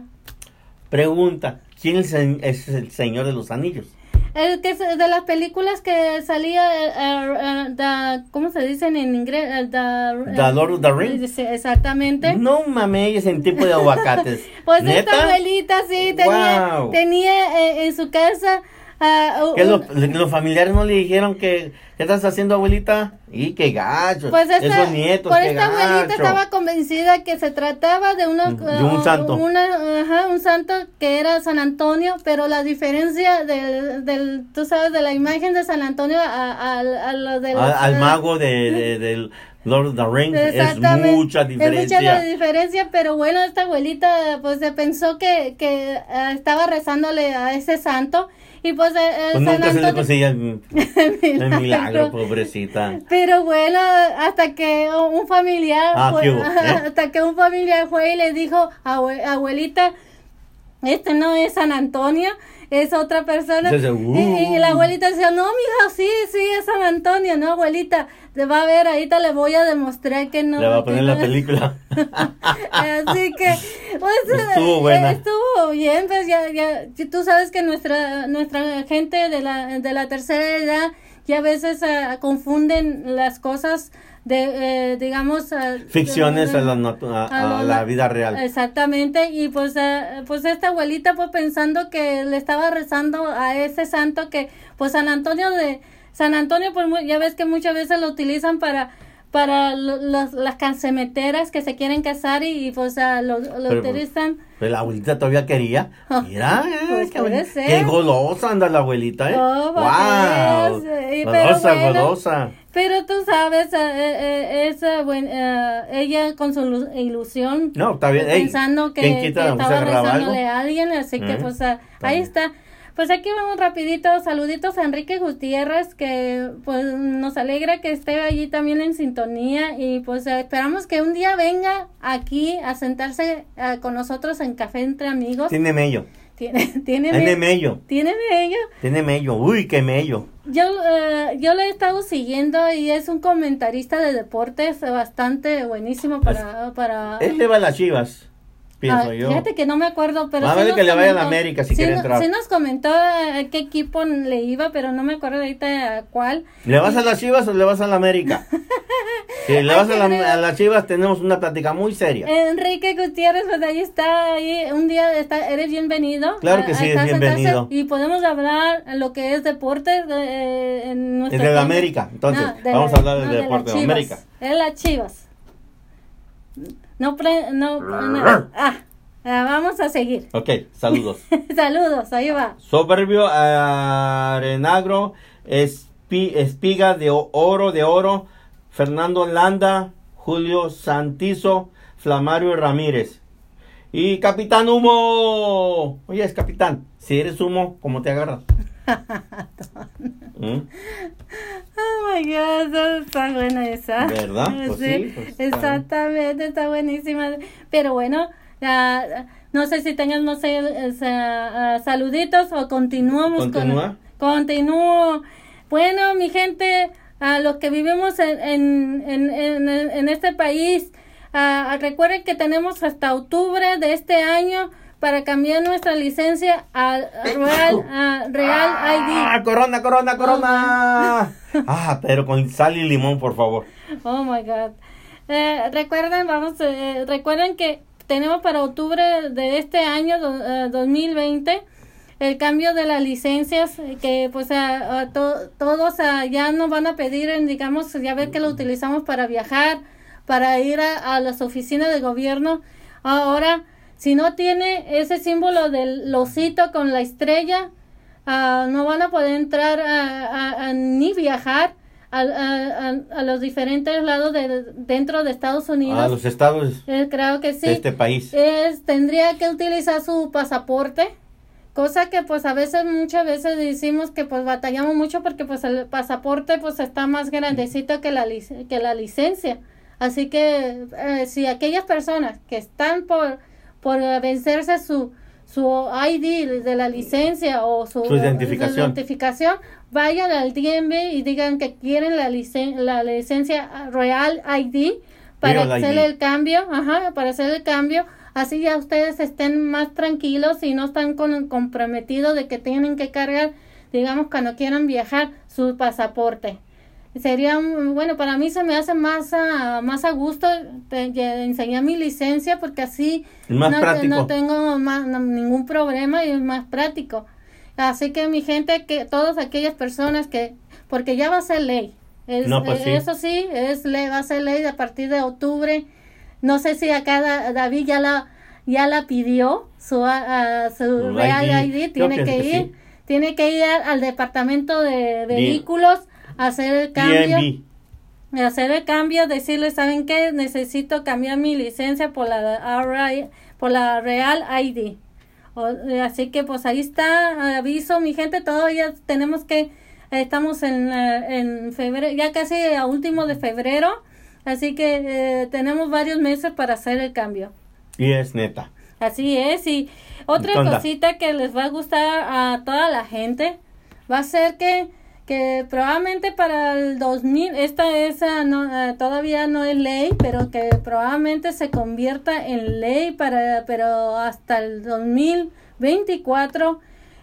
Pregunta, ¿quién es el, es el señor de los anillos? El que de las películas que salía, eh, eh, eh, the- ¿cómo se dice en inglés? Eh, the, The Lord of the Rings. Sí, exactamente. No mames, es en tipo de aguacates. Pues ¿Neta? esta abuelita sí tenía, Wow. tenía eh, en su casa ah, ¿Que un- los, los familiares no le dijeron que ¿qué estás haciendo abuelita? Y qué gacho. Pues esta, Esos nietos, por qué esta abuelita gacho. estaba convencida que se trataba de, una, De un uh, santo. una- ajá, un santo que era San Antonio, pero la diferencia del, del tú sabes, de la imagen de San Antonio a, a, a lo. Al, al mago de, de- del Lord of the Rings es mucha Es diferencia. mucha la diferencia, pero bueno, esta abuelita pues se pensó que, que eh, estaba rezándole a ese santo y pues eh, Pues San nunca se le conseguía el, Milagro. milagro, pobrecita. Pero bueno, hasta que un familiar, Ah, fue- ¿qué hubo? ¿Eh? hasta que un familiar fue y le dijo, "Abue- abuelita, este no es San Antonio, es otra persona. Y, y uh. la abuelita decía, no, mija, sí, sí, es San Antonio, no, abuelita, te va a ver, ahorita le voy a demostrar que no. Le va a poner no la es". película. Así que, pues, Estuvo eh, buena. estuvo bien, pues ya, ya, tú sabes que nuestra, nuestra gente de la, de la tercera edad ya a veces ah, confunden las cosas de, eh, digamos, ah, Ficciones de- a la, a- a vida real. Exactamente, y pues, ah, pues esta abuelita pues pensando que le estaba rezando a ese santo que, pues San Antonio de, San Antonio pues ya ves que muchas veces lo utilizan para para lo- los- las cancemeteras que se quieren casar y, y, pues ah, lo, lo Pero, utilizan Pero la abuelita todavía quería. Mira, eh, Pues qué, puede ser. qué golosa anda la abuelita, ¿eh? Oh, ¡Wow! que veas, eh, pero Golosa, bueno. golosa. pero tú sabes ah, eh, eh, esa buen, ah, ella con su ilu- ilusión No, está bien. Ey, pensando que, ¿quién que? ¿Se estaba agarraba algo? rezándole a alguien, así que Ujú. pues ah, ahí está. Pues aquí vamos rapidito, saluditos a Enrique Gutiérrez, que pues nos alegra que esté allí también en sintonía y pues esperamos que un día venga aquí a sentarse eh, con nosotros en Café Entre Amigos. Tiene mello. Tiene, tiene, Tiene me- mello. tiene mello. Tiene mello. Uy, qué mello. Yo, eh, yo lo he estado siguiendo y es un comentarista de deportes bastante buenísimo para... para Él le va a las chivas, pienso Ah, yo. Fíjate que no me acuerdo, pero Más sí vale que le vaya a la América si sí quiere no- entrar. Sí nos comentó a qué equipo le iba, pero no me acuerdo ahorita a cuál. ¿Le vas a las chivas o le vas a la América? si le Ay, vas a, la- a las chivas, tenemos una plática muy seria. Enrique Gutiérrez, pues ahí está, ahí un día está, eres bienvenido. Claro que a- sí, a es bienvenido. Y podemos hablar lo que es deporte eh, en Es nuestra de la. América, entonces, de vamos la- a hablar no, del de deporte de Chivas. América. Es las chivas. No, pre- no, no, ah, ah, vamos a seguir. Ok, saludos. Saludos, ahí va. Soberbio Arenagro, Espi- Espiga de Oro de Oro, Fernando Landa, Julio Santizo, Flamario Ramírez. Y Capitán Humo. Oye, es capitán. Si eres humo, ¿cómo te agarras? ¿Mm? Oh my god, está buena esa. ¿Verdad? Pues sí, pues exactamente, está buenísima. Pero bueno, ah, no sé si tengas, no sé, eh, sa- ah, saluditos o continuamos Continúa. con. Continúo. Bueno, mi gente, a los que vivimos en, en, en, en, en este país, ah, recuerden que tenemos hasta octubre de este año para cambiar nuestra licencia a Real, a Real ¡Ah, ID. corona, corona, corona! Ah, pero con sal y limón, por favor. Oh my God. Eh, recuerden, vamos, eh, recuerden que tenemos para octubre de este año do- eh, 2020 el cambio de las licencias eh, que pues a, a to- todos ah, ya nos van a pedir, en, digamos, ya ves que lo utilizamos para viajar, para ir a, a las oficinas de gobierno. Ahora si no tiene ese símbolo del osito con la estrella, ah, no van a poder entrar a, a- a- ni viajar a, los diferentes lados de dentro de Estados Unidos. A los estados Eh, creo que sí. de este país. Es, tendría que utilizar su pasaporte, cosa que pues a veces, muchas veces decimos que pues batallamos mucho porque pues el pasaporte pues está más grandecito que la, que la licencia. Así que eh, si aquellas personas que están por, por vencerse su, su ID de la licencia o su, Su identificación. vayan al DMV y digan que quieren la, licen- la licencia Real ID para Real hacer ID. el cambio, ajá, para hacer el cambio, así ya ustedes estén más tranquilos y no están con, comprometidos de que tienen que cargar, digamos, cuando quieran viajar, su pasaporte. Sería, bueno, para mí se me hace más a, más a gusto enseñar mi licencia porque así no, tengo más- no- ningún problema y es más práctico. Así que mi gente, que todas aquellas personas que, porque ya va a ser ley. Es- No, pues sí. Eso sí, es ley, va a ser ley a partir de octubre. No sé si acá Da- David ya la, ya la pidió, su, a- su Real ID. Tiene que que ir, sí. tiene que ir al, al departamento de vehículos hacer el cambio DMV. hacer el cambio, decirle, ¿saben qué? Necesito cambiar mi licencia por la RI por la Real ID. O- eh, así que pues ahí está, aviso mi gente, todavía tenemos que, eh, estamos en, eh, en febrero, ya casi a último de febrero, así que eh, tenemos varios meses para hacer el cambio. Y es neta. Así es, y otra cosita que les va a gustar a toda la gente va a ser que, que probablemente para el 2000, esta es, ah, no, ah, todavía no es ley, pero que probablemente se convierta en ley para, pero hasta el 2024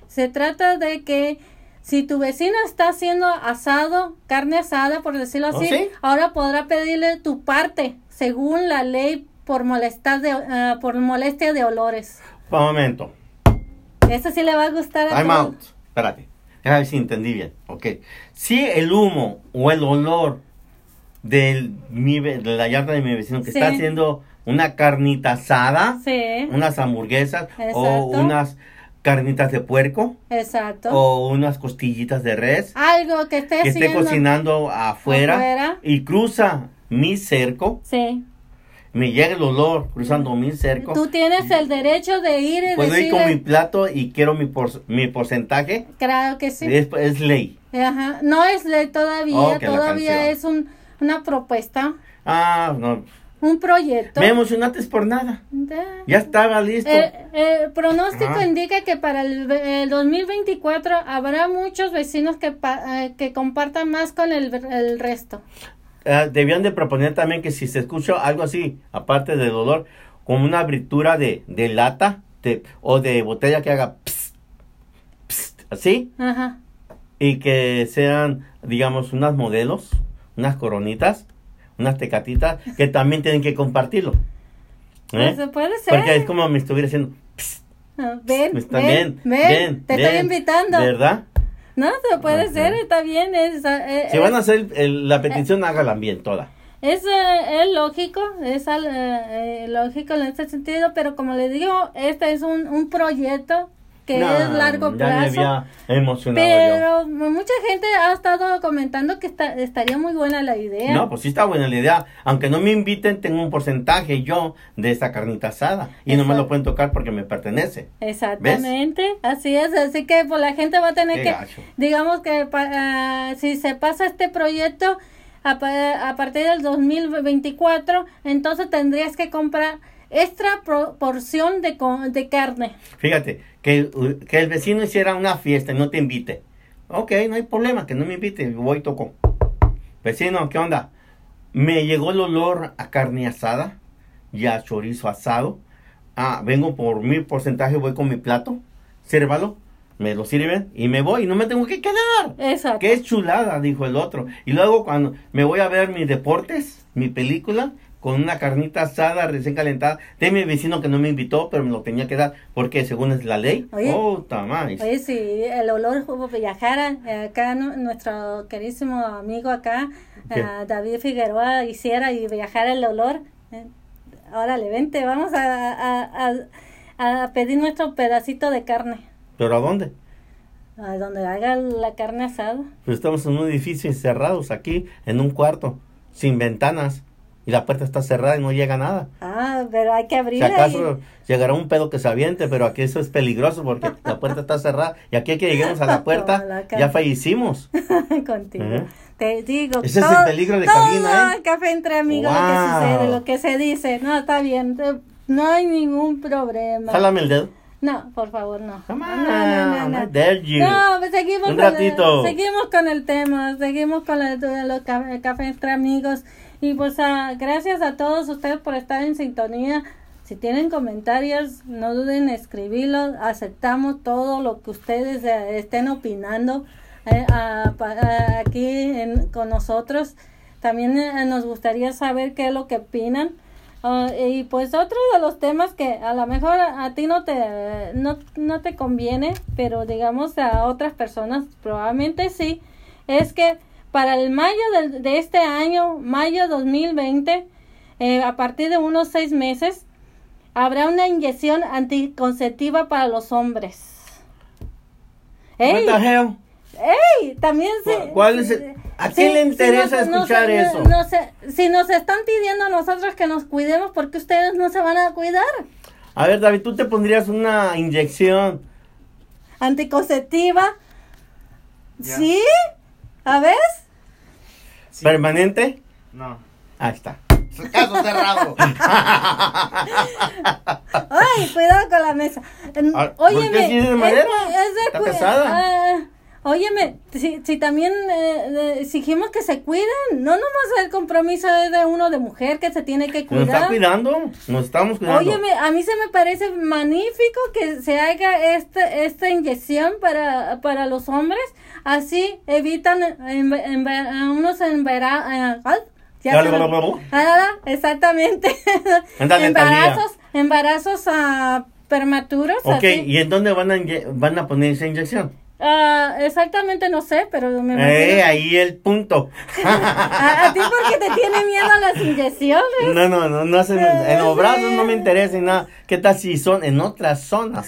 se trata de que si tu vecino está haciendo asado, carne asada, por decirlo ¿Oh, así, sí? ahora podrá pedirle tu parte según la ley por molestar de, ah, por molestia de olores. Un momento. Eso sí le va a gustar a I'm todos. out. Espérate. Déjame ver si entendí bien. Ok. Si el humo o el olor del, mi de la yarda de mi vecino que Sí. está haciendo una carnita asada, Sí, unas hamburguesas o unas carnitas de puerco exacto. o unas costillitas de res Algo que esté que esté cocinando afuera, Afuera. y cruza mi cerco, Sí. Me llega el olor cruzando mi cerco. Tú tienes el derecho de ir y Puedo ir con mi decirle. plato y quiero mi, por- mi porcentaje. Claro que sí. Es, es ley. Ajá. No es ley todavía, Oh, todavía es un, una propuesta, Ah, no. un proyecto. Me emocionaste por nada. De- Ya estaba listo. Eh, el pronóstico Ajá. indica que para el, el 2024 habrá muchos vecinos que, pa- eh, que compartan más con el, el resto. Eh, debían de proponer también que si se escucha algo así, aparte del olor, como una abritura de, de lata de- o de botella que haga psst, psst, así, Ajá. y que sean, digamos, unas modelos, unas coronitas, unas tecatitas, que también tienen que compartirlo. ¿Eh? Pues, puede ser. Porque es como me estuviera haciendo, psst, Ah, Ven, ven, ven, te estoy invitando. ¿Verdad? No, se puede Ajá. ser, está bien. Es, eh, Si van a hacer el- la petición, hágala bien toda. es, eh, es lógico, es eh, eh, lógico en este sentido, pero como le digo, este es un, un proyecto que No, es largo ya plazo. me había emocionado yo. Pero mucha gente ha estado comentando que está, estaría muy buena la idea. No, pues sí está buena la idea. Aunque no me inviten, tengo un porcentaje yo de esta carnita asada. Y no me lo pueden tocar porque me pertenece. Exactamente, así es, así que pues la gente va a tener Qué que, gacho. digamos que pa- ah, si se pasa este proyecto a partir del 2024, entonces tendrías que comprar extra porción de, de carne. Fíjate, que, uh, que el vecino hiciera una fiesta y no te invite. Ok, no hay problema, que no me invite. Voy y toco. Vecino, ¿qué onda? Me llegó el olor a carne asada y a chorizo asado. Ah, vengo por mi porcentaje, voy con mi plato. Sírvalo. Me lo sirven y me voy y no me tengo que quedar. Exacto. Qué chulada, dijo el otro. Y luego cuando me voy a ver mis deportes, mi película, con una carnita asada recién calentada, de mi vecino que no me invitó, pero me lo tenía que dar, porque según es la ley. Oye. oh, tamás. Oye, si el olor viajara, eh, acá nu- nuestro querísimo amigo acá, ah, David Figueroa, hiciera y viajara el olor, eh, órale, vente, vamos a, a, a, a pedir nuestro pedacito de carne. ¿Pero a dónde? A donde haga la carne asada. Pues estamos en un edificio encerrados aquí, en un cuarto, sin ventanas. Y la puerta está cerrada y no llega nada. Ah, pero hay que Si abrirla. acaso llegará un pedo que se aviente, pero aquí eso es peligroso porque la puerta está cerrada. Y aquí que lleguemos a la puerta, la ya fallecimos. y- contigo. Ajá. Te digo. Ese es el peligro de todo cabina, ¿eh? café entre amigos, lo Wow. que sucede, lo que se dice. No, está bien. te- No hay ningún problema. Jálame el dedo. No, por favor, no. Come No, no, no, on, no. No, pues seguimos, Un con ratito. El, seguimos con el tema, seguimos con el, los café, café entre amigos. Y pues ah, gracias a todos ustedes por estar en sintonía. Si tienen comentarios, no duden en escribirlos. Aceptamos todo lo que ustedes eh, estén opinando eh, aquí con nosotros. También eh, nos gustaría saber qué es lo que opinan. Ah, y pues otro de los temas que a lo mejor a, a ti no te no, no te conviene, pero digamos a otras personas probablemente sí, es que para el mayo de, este año, mayo 2020, eh, a partir de unos seis meses, habrá una inyección anticonceptiva para los hombres. ¡Ey! ¡Ey! También se... ¿Cuál es el- a quién le interesa nos- escuchar nos- eso? no si nos están pidiendo a nosotros que nos cuidemos, ¿por qué ustedes no se van a cuidar? A ver, David, tú te pondrías una inyección. Anticonceptiva. ¿Sí? ¿A ver? Sí. ¿Permanente? No. Ahí está. Caso cerrado. Ay, cuidado con la mesa. En- Ah, ¿por qué Óyeme. si es de madera? es de- es de Está pesada. ah, óyeme, si, si también eh, eh, exigimos que se cuiden, no nomás el compromiso es de uno de mujer que se tiene que Nos está cuidar. cuidando. Nos estamos cuidando. Óyeme, a mí se me parece magnífico que se haga este, esta inyección para, para los hombres. Así evitan en, en- en- unos embara- eh, ya se Ah, exactamente. Embarazos, embarazos ah, prematuros. Ok, así. ¿y en dónde van a, van a poner esa inyección? Ah, exactamente no sé, pero me Eh, imagino. ahí el punto. a, a ti porque te tiene miedo a las inyecciones. No, no, no, no hacen, en los brazos no me interesa y nada. ¿Qué tal si son en otras zonas?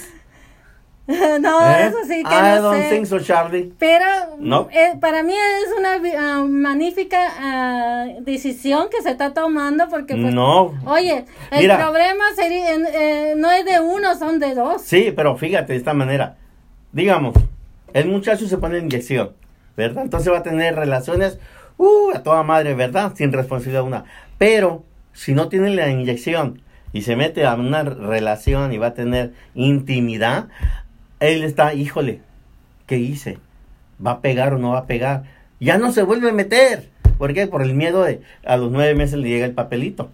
no, ¿Eh? eso sí que I no don't sé. think so, Charlie. Pero No. eh, para mí es una ah, magnífica ah, decisión que se está tomando porque pues, No. oye, el Mira. problema sería, eh, no es de uno, son de dos. Sí, pero fíjate de esta manera. Digamos, el muchacho se pone inyección, ¿verdad? Entonces va a tener relaciones uh, a toda madre, ¿verdad? Sin responsabilidad una. Pero si no tiene la inyección y se mete a una relación y va a tener intimidad, él está, híjole, ¿qué hice? ¿Va a pegar o no va a pegar? Ya no se vuelve a meter. ¿Por qué? Por el miedo de a los nueve meses le llega el papelito.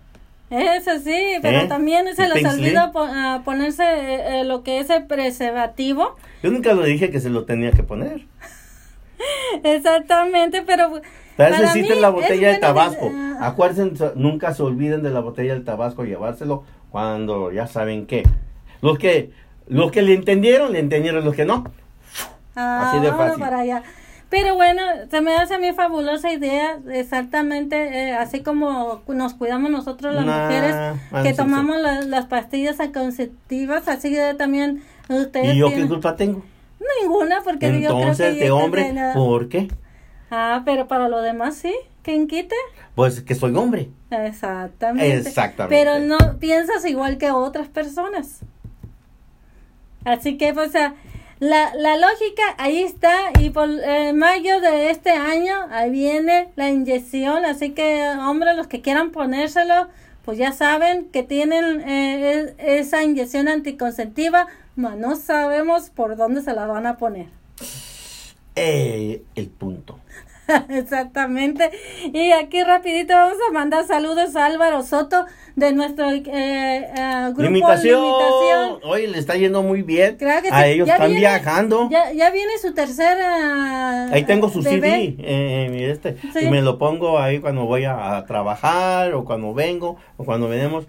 Eso sí, pero ¿Eh? también se ¿El les Paisley? olvida po- ah, ponerse eh, eh, lo que es el preservativo. Yo nunca le dije que se lo tenía que poner. Exactamente, pero Para eso existe la botella de Tabasco. ah, Acuérdense, nunca se olviden de la botella del Tabasco, llevárselo cuando ya saben qué. Los que, los que le entendieron, le entendieron, los que no. Ah, Así de fácil. para allá. Pero bueno, se me hace a mí fabulosa idea, exactamente, eh, así como nos cuidamos nosotros las Nah, mujeres, ah, que sí, tomamos la- las pastillas anticonceptivas, así que también ustedes ¿Y yo qué culpa tengo? Ninguna, porque yo creo Entonces, que... de yo- hombre, de la- ¿por qué? Ah, pero para lo demás sí, ¿quién quite? Pues que soy hombre. Exactamente. Exactamente. Pero no piensas igual que otras personas. Así que, pues, o sea, la, la lógica ahí está y por eh, mayo de este año ahí viene la inyección, así que hombres los que quieran ponérselo, pues ya saben que tienen eh, esa inyección anticonceptiva, mas no sabemos por dónde se la van a poner. Eh, el punto. Exactamente. Y aquí rapidito vamos a mandar saludos a Álvaro Soto de nuestro eh, eh, grupo Limitación. Limitación. Oye, le está yendo muy bien. Que a sí. ellos Ya están viene- viajando. Ya, ya viene su tercera. Ahí tengo su bebé. CD, eh, mi este, Sí. y me lo pongo ahí cuando voy a, a trabajar o cuando vengo o cuando venimos.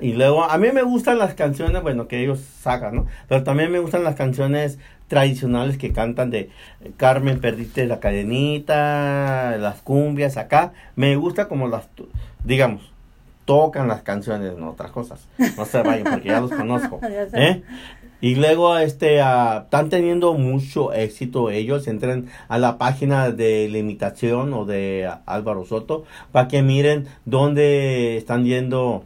y luego, a mí me gustan las canciones, bueno, que ellos sacan, ¿no? Pero también me gustan las canciones tradicionales que cantan de Carmen, perdiste la cadenita, las cumbias acá. Me gusta como las, digamos, tocan las canciones, no otras cosas. No se vayan porque ya los conozco. ¿eh? Y luego este ah, están teniendo mucho éxito ellos, entren a la página de la imitación o de Álvaro Soto para que miren dónde están yendo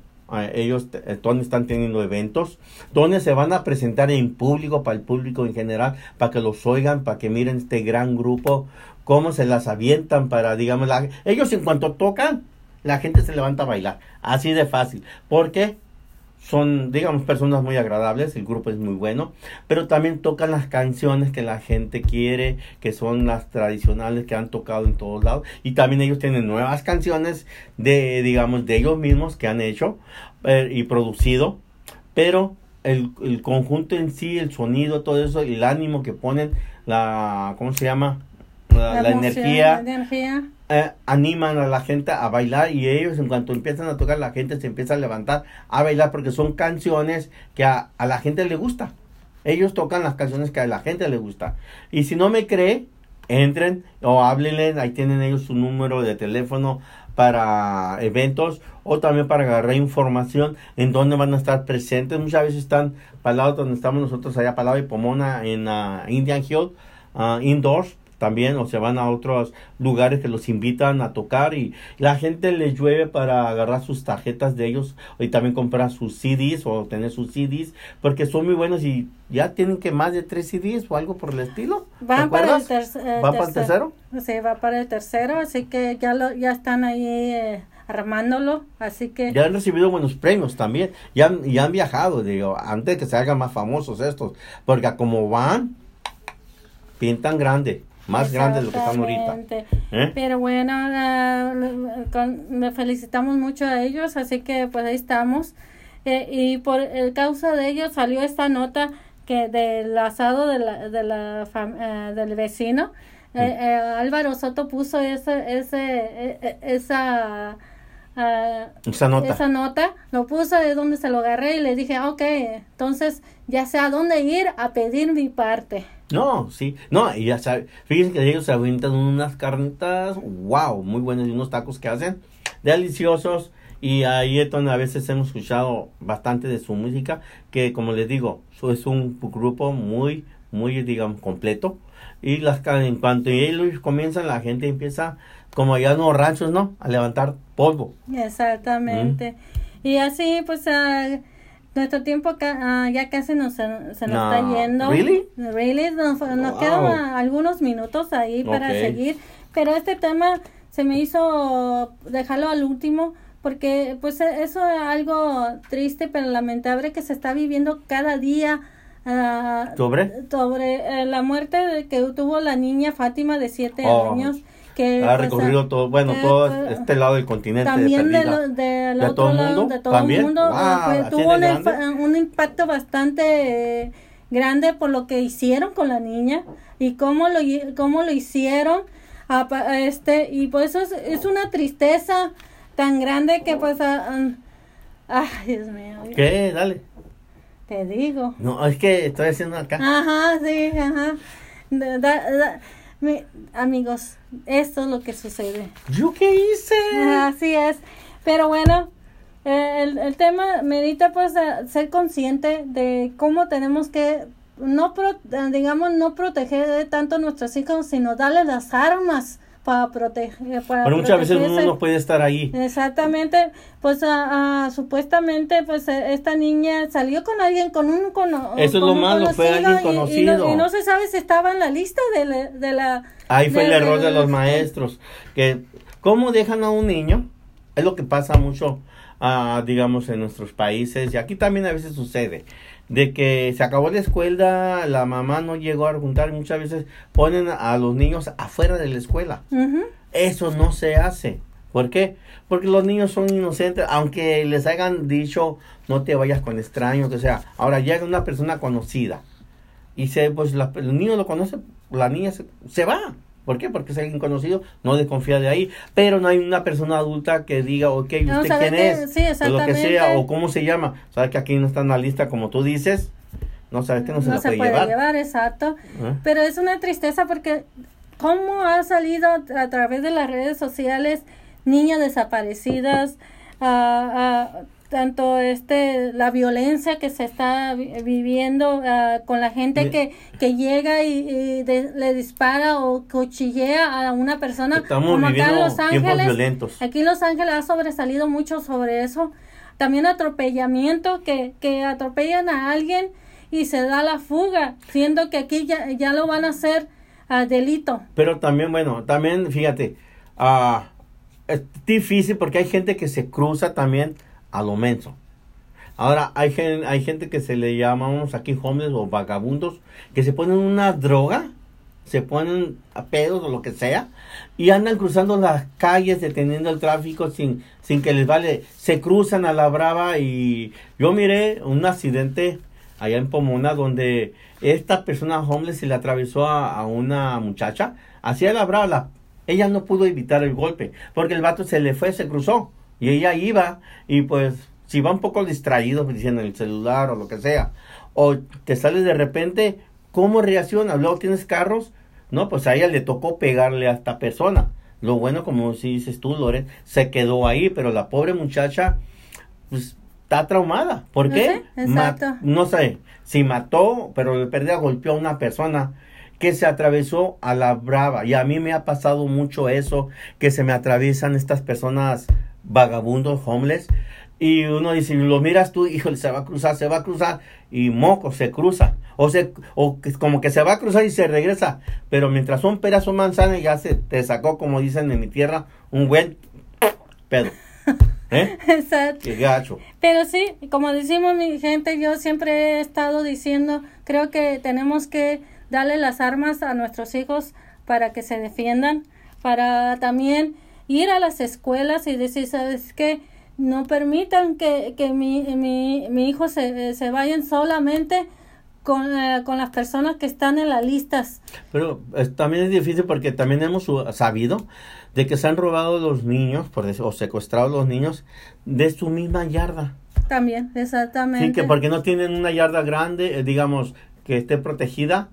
ellos, eh, dónde están teniendo eventos, dónde se van a presentar en público para el público en general, para que los oigan, para que miren este gran grupo, cómo se las avientan para, digamos, la- ellos en cuanto tocan, la gente se levanta a bailar, así de fácil. ¿Por qué? Son, digamos, personas muy agradables, el grupo es muy bueno, pero también tocan las canciones que la gente quiere, que son las tradicionales que han tocado en todos lados, y también ellos tienen nuevas canciones de, digamos, de ellos mismos que han hecho eh, y producido, pero el, el conjunto en sí, el sonido, todo eso, el ánimo que ponen, la, ¿cómo se llama? La, la emoción, energía, la energía. Eh, animan a la gente a bailar y ellos en cuanto empiezan a tocar la gente se empieza a levantar a bailar porque son canciones que a, la gente le gusta. Ellos tocan las canciones que a la gente le gusta. Y si no me cree, entren o háblenle, ahí tienen ellos su número de teléfono para eventos o también para agarrar información en dónde van a estar presentes. Muchas veces están para el lado donde estamos nosotros, allá para el lado de Pomona, en ah, Indian Hill, ah, indoors también, o se van a otros lugares que los invitan a tocar y la gente les llueve para agarrar sus tarjetas de ellos y también comprar sus CDs o tener sus CDs porque son muy buenos y ya tienen que más de tres CDs o algo por el estilo. ¿Te Van para el, acuerdas? ter- eh, ¿Va para el tercero? Sí, va para el tercero, así que ya lo, ya están ahí eh, armándolo, así que Ya han recibido buenos premios también. Ya, han- ya han viajado, digo, antes de que se hagan más famosos estos. Porque como van, pintan grande. Más grande de lo que están ahorita. ¿eh? Pero bueno, ah, le- con- le felicitamos mucho a ellos, así que pues ahí estamos. Eh, y por el causa de ellos salió esta nota que del asado de la, de la fam- eh, del vecino. Álvaro Soto puso ese, ese, eh, eh, esa, ah, Esa nota. esa nota, lo puse de donde se lo agarré y le dije, ok, entonces ya sé a dónde ir a pedir mi parte. No, sí. No, y ya sabe. Fíjense que ellos se avientan unas carnitas, wow, muy buenas y unos tacos que hacen, deliciosos. Y ahí es donde a veces hemos escuchado bastante de su música, que como les digo, es un grupo muy, muy, digamos, completo. Y las en cuanto ellos comienzan, la gente empieza, como allá en los ranchos, ¿no? A levantar polvo. Exactamente. Y así, pues, ah, nuestro tiempo ca- ah, ya casi nos, se nos No, está yendo. ¿really? Really, nos, nos Wow. quedan algunos minutos ahí para seguir. Pero este tema se me hizo dejarlo al último porque, pues, e- eso es algo triste pero lamentable que se está viviendo cada día. ah, ¿Sobre? sobre eh, la muerte que tuvo la niña Fátima de siete Oh, años que Ha pues, recorrido todo, bueno, eh, todo pues, este lado del continente. también de lo- del ¿De otro todo lado, mundo? de todo ¿También? el mundo, Wow, eh, fue- ¿así tuvo un, un impacto bastante eh, grande por lo que hicieron con la niña y cómo lo, cómo lo hicieron. a a este Y pues eso es, es una tristeza tan grande que pues... ah, ah, ay, Dios mío. ¿Qué? Dale. Te digo. No, es que estoy haciendo acá. Ajá, sí, ajá. Da- da- mi- amigos, esto es lo que sucede. ¿Yo qué hice? Así es. Pero bueno, eh, el, el tema medita pues ser consciente de cómo tenemos que no pro- eh, digamos no proteger tanto a nuestros hijos, sino darles las armas para proteger para Pero muchas veces uno no puede estar ahí. Exactamente, pues ah, ah, supuestamente pues eh, esta niña salió con alguien con un cono- Eso es lo malo, fue alguien y- y no- conocido. Y, no, se sabe si estaba en la lista de la, de la Ahí fue el error de de- los maestros. Que, ¿Cómo dejan a un niño? Es lo que pasa mucho, ah, digamos, en nuestros países. Y aquí también a veces sucede. De que se acabó la escuela, la mamá no llegó a juntar. Muchas veces ponen a los niños afuera de la escuela. Eso no se hace. ¿Por qué? Porque los niños son inocentes, aunque les hayan dicho no te vayas con extraños, que sea. Ahora llega una persona conocida y se, pues la- el niño lo conoce, la niña se, se va. ¿Por qué? Porque es alguien conocido, no desconfía de ahí, pero no hay una persona adulta que diga, ok, ¿usted No, ¿sabe quién es? Sí, o lo que sea, o cómo se llama. Sabes que aquí no está en la lista como tú dices, no sabes que no se no la se puede, puede llevar. llevar, exacto. ¿Eh? Pero es una tristeza porque cómo ha salido a través de las redes sociales niñas desaparecidas, ah, ah, tanto este la violencia que se está vi- viviendo ah, con la gente que, que llega y, y de- le dispara o cuchillea a una persona Estamos como acá en Los Ángeles violentos. aquí en Los Ángeles ha sobresalido mucho sobre eso también atropellamiento que, que atropellan a alguien y se da la fuga siendo que aquí ya, ya lo van a hacer a delito Pero también, bueno, también, fíjate, ah, es difícil porque hay gente que se cruza también a lo menso. Ahora, hay, gen- hay gente que se le llamamos aquí homeless o vagabundos, que se ponen una droga, se ponen a pedos o lo que sea, y andan cruzando las calles deteniendo el tráfico sin, sin que les vale. Se cruzan a la brava y yo miré un accidente allá en Pomona donde esta persona homeless se le atravesó a, a una muchacha, hacía la brava, la- ella no pudo evitar el golpe, porque el vato se le fue, se cruzó, y ella iba, y pues si va un poco distraído, pues, diciendo en el celular o lo que sea, o te sales de repente, ¿cómo reacciona? Luego tienes carros, no, pues a ella le tocó pegarle a esta persona. Lo bueno, como si dices tú, Loren, se quedó ahí, pero la pobre muchacha, pues, está traumada. ¿Por No qué? sé, Ma- exacto. no sé, si mató, pero de pérdida golpeó a una persona que se atravesó a la brava. Y a mí me ha pasado mucho eso, que se me atraviesan estas personas vagabundos, homeless, y uno dice, lo miras tú, híjole, se va a cruzar, se va a cruzar, y moco, se cruza. O, se, o como que se va a cruzar y se regresa. Pero mientras son peras o manzanas, ya se te sacó, como dicen en mi tierra, un buen pedo. ¿Eh? Exacto. Qué gacho. Pero sí, como decimos mi gente, yo siempre he estado diciendo, creo que tenemos que darle las armas a nuestros hijos para que se defiendan, para también ir a las escuelas y decir, ¿sabes qué? No permitan que, que mi, mi, mi hijo se, se vayan solamente con, eh, con las personas que están en las listas. Pero eh, también es difícil porque también hemos sabido de que se han robado los niños, por decir, o secuestrado los niños de su misma yarda. También, exactamente. Sí, que porque no tienen una yarda grande, eh, digamos, que esté protegida.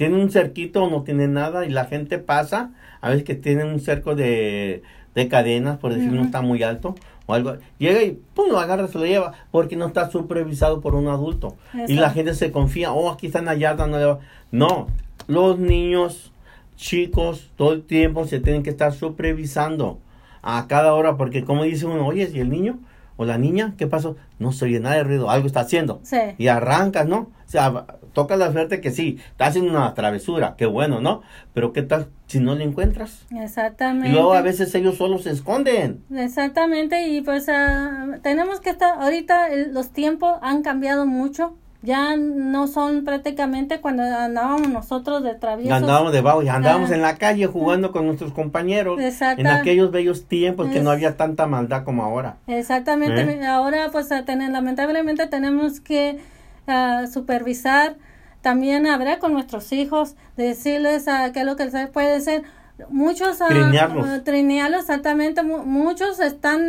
Tienen un cerquito o no tienen nada y la gente pasa, a veces que tienen un cerco de, de cadenas, por decir, no está muy alto o algo. Llega y pum, lo agarra, se lo lleva, porque no está supervisado por un adulto. Y la gente se confía, oh, aquí está en la yarda, no le va. No, los niños, chicos, todo el tiempo se tienen que estar supervisando a cada hora, porque como dice uno, oye, ¿y el niño? ¿O la niña? ¿Qué pasó? No se oye nada de ruido, algo está haciendo. Sí. Y arrancas, ¿no? O sea, toca la suerte que sí, está haciendo una travesura, qué bueno, ¿no? Pero ¿qué tal si no le encuentras? Exactamente. Y luego a veces ellos solos se esconden. Exactamente, y pues ah, tenemos que estar, ahorita el- los tiempos han cambiado mucho, ya no son prácticamente cuando andábamos nosotros de traviesos. andábamos debajo, y andábamos Ah. en la calle jugando con nuestros compañeros. Exacto. En aquellos bellos tiempos que no había tanta maldad como ahora. Exactamente, ¿Eh? ahora pues a tener, lamentablemente tenemos que ah, supervisar, también hablar con nuestros hijos, decirles a qué es lo que se puede hacer. Muchos, ah, Trinearlos. trinearlos, exactamente, mu- muchos están,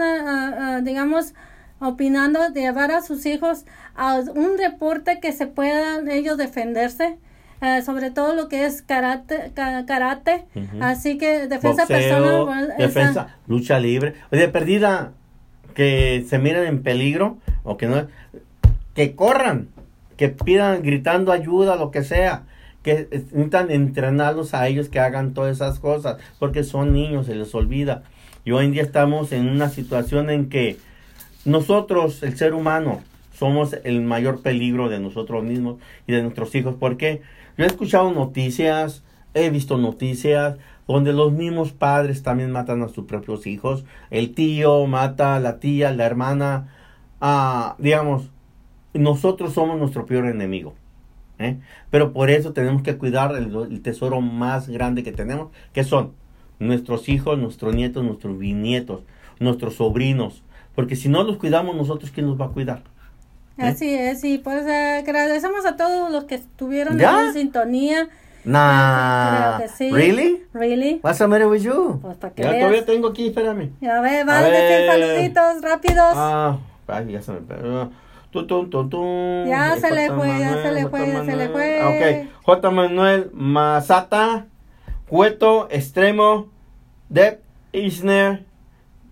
digamos, opinando de llevar a sus hijos a un deporte que se puedan ellos defenderse. ah, sobre todo lo que es karate, karate. Así que defensa Boxeo, personal, bueno, esa- defensa, lucha libre. Oye, perdida, que se miren en peligro o que no, que corran, que pidan gritando ayuda, lo que sea. Que eh, necesitan entrenarlos a ellos que hagan todas esas cosas, porque son niños, se les olvida. Y hoy en día estamos en una situación en que nosotros, el ser humano, somos el mayor peligro de nosotros mismos y de nuestros hijos. porque Yo he escuchado noticias, he visto noticias donde los mismos padres también matan a sus propios hijos. El tío mata a la tía, la hermana. ah, digamos, nosotros somos nuestro peor enemigo. ¿eh? Pero por eso tenemos que cuidar el, el tesoro más grande que tenemos, que son nuestros hijos, nuestros nietos, nuestros bisnietos, nuestros sobrinos. Porque si no los cuidamos nosotros, ¿quién los va a cuidar? ¿Eh? Así es, y pues eh, agradecemos a todos los que estuvieron ¿Ya? en sintonía. Nah. Creo que sí. ¿Really? Really? What's the matter with you? Pues para que ya veas. todavía tengo aquí, espérame. A ver, va A decir ver. saluditos rápidos. Ah, ay, ya se me perdió. Tu, tu, tu, tu. Ya se le fue, ya se le fue, ya se le fue. Ok, J. Manuel Mazata, Cueto, Extremo, Deb Isner,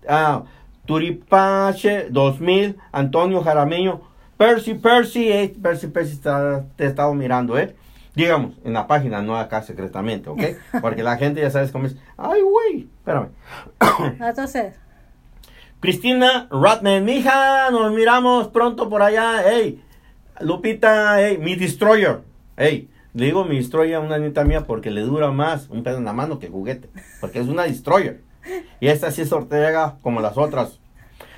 ah, Turipache 2000, Antonio Jarameño, Percy, Percy, eh, Percy, Percy está- te he estado mirando, ¿eh? Digamos, en la página, no acá secretamente, ¿ok? Porque la gente ya sabes cómo es. Ay, güey, espérame. Entonces, Cristina Ratman, mija, nos miramos pronto por allá. Hey, Lupita, hey, mi destroyer. Hey, le digo mi destroyer a una nieta mía porque le dura más un pedo en la mano que juguete. Porque es una destroyer. Y esta sí es Ortega como las otras.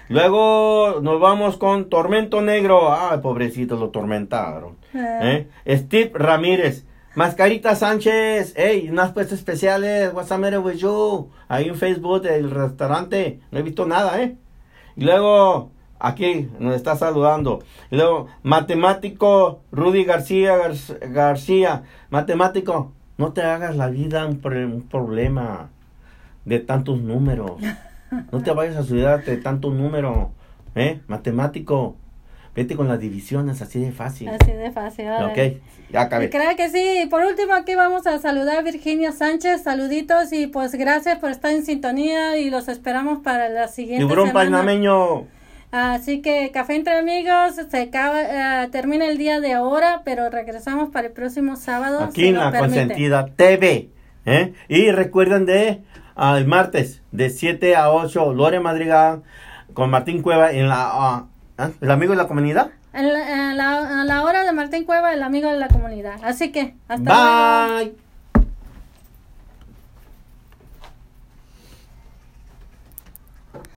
Luego nos vamos con Tormento Negro. Ay, pobrecito, lo tormentaron. eh, ¿Eh? Steve Ramírez. Mascarita Sánchez, hey, unas puestas especiales, what's the matter with you? Ahí en Facebook del restaurante, no he visto nada, ¿eh? Y luego, aquí nos está saludando. Y luego, matemático Rudy García Gar- García, matemático, no te hagas la vida un problema de tantos números. No te vayas a sudarte de tanto número, ¿eh? Matemático, vete con las divisiones, así de fácil. así de fácil. órale. Ok, ya acabé. Creo que sí. Y por último, aquí vamos a saludar a Virginia Sánchez. Saluditos y pues gracias por estar en sintonía y los esperamos para la siguiente Tiburón semana. panameño. Así que Café entre Amigos se acaba, eh, termina el día de ahora, pero regresamos para el próximo sábado. Aquí en la. Consentida TV. ¿eh? Y recuerden de ah, el martes de 7 a 8, Lore Madrigal con Martín Cueva en la... ¿ah? ¿El amigo de la comunidad? En la, en la hora de Martín Cueva, el amigo de la comunidad. Así que, hasta luego. Bye.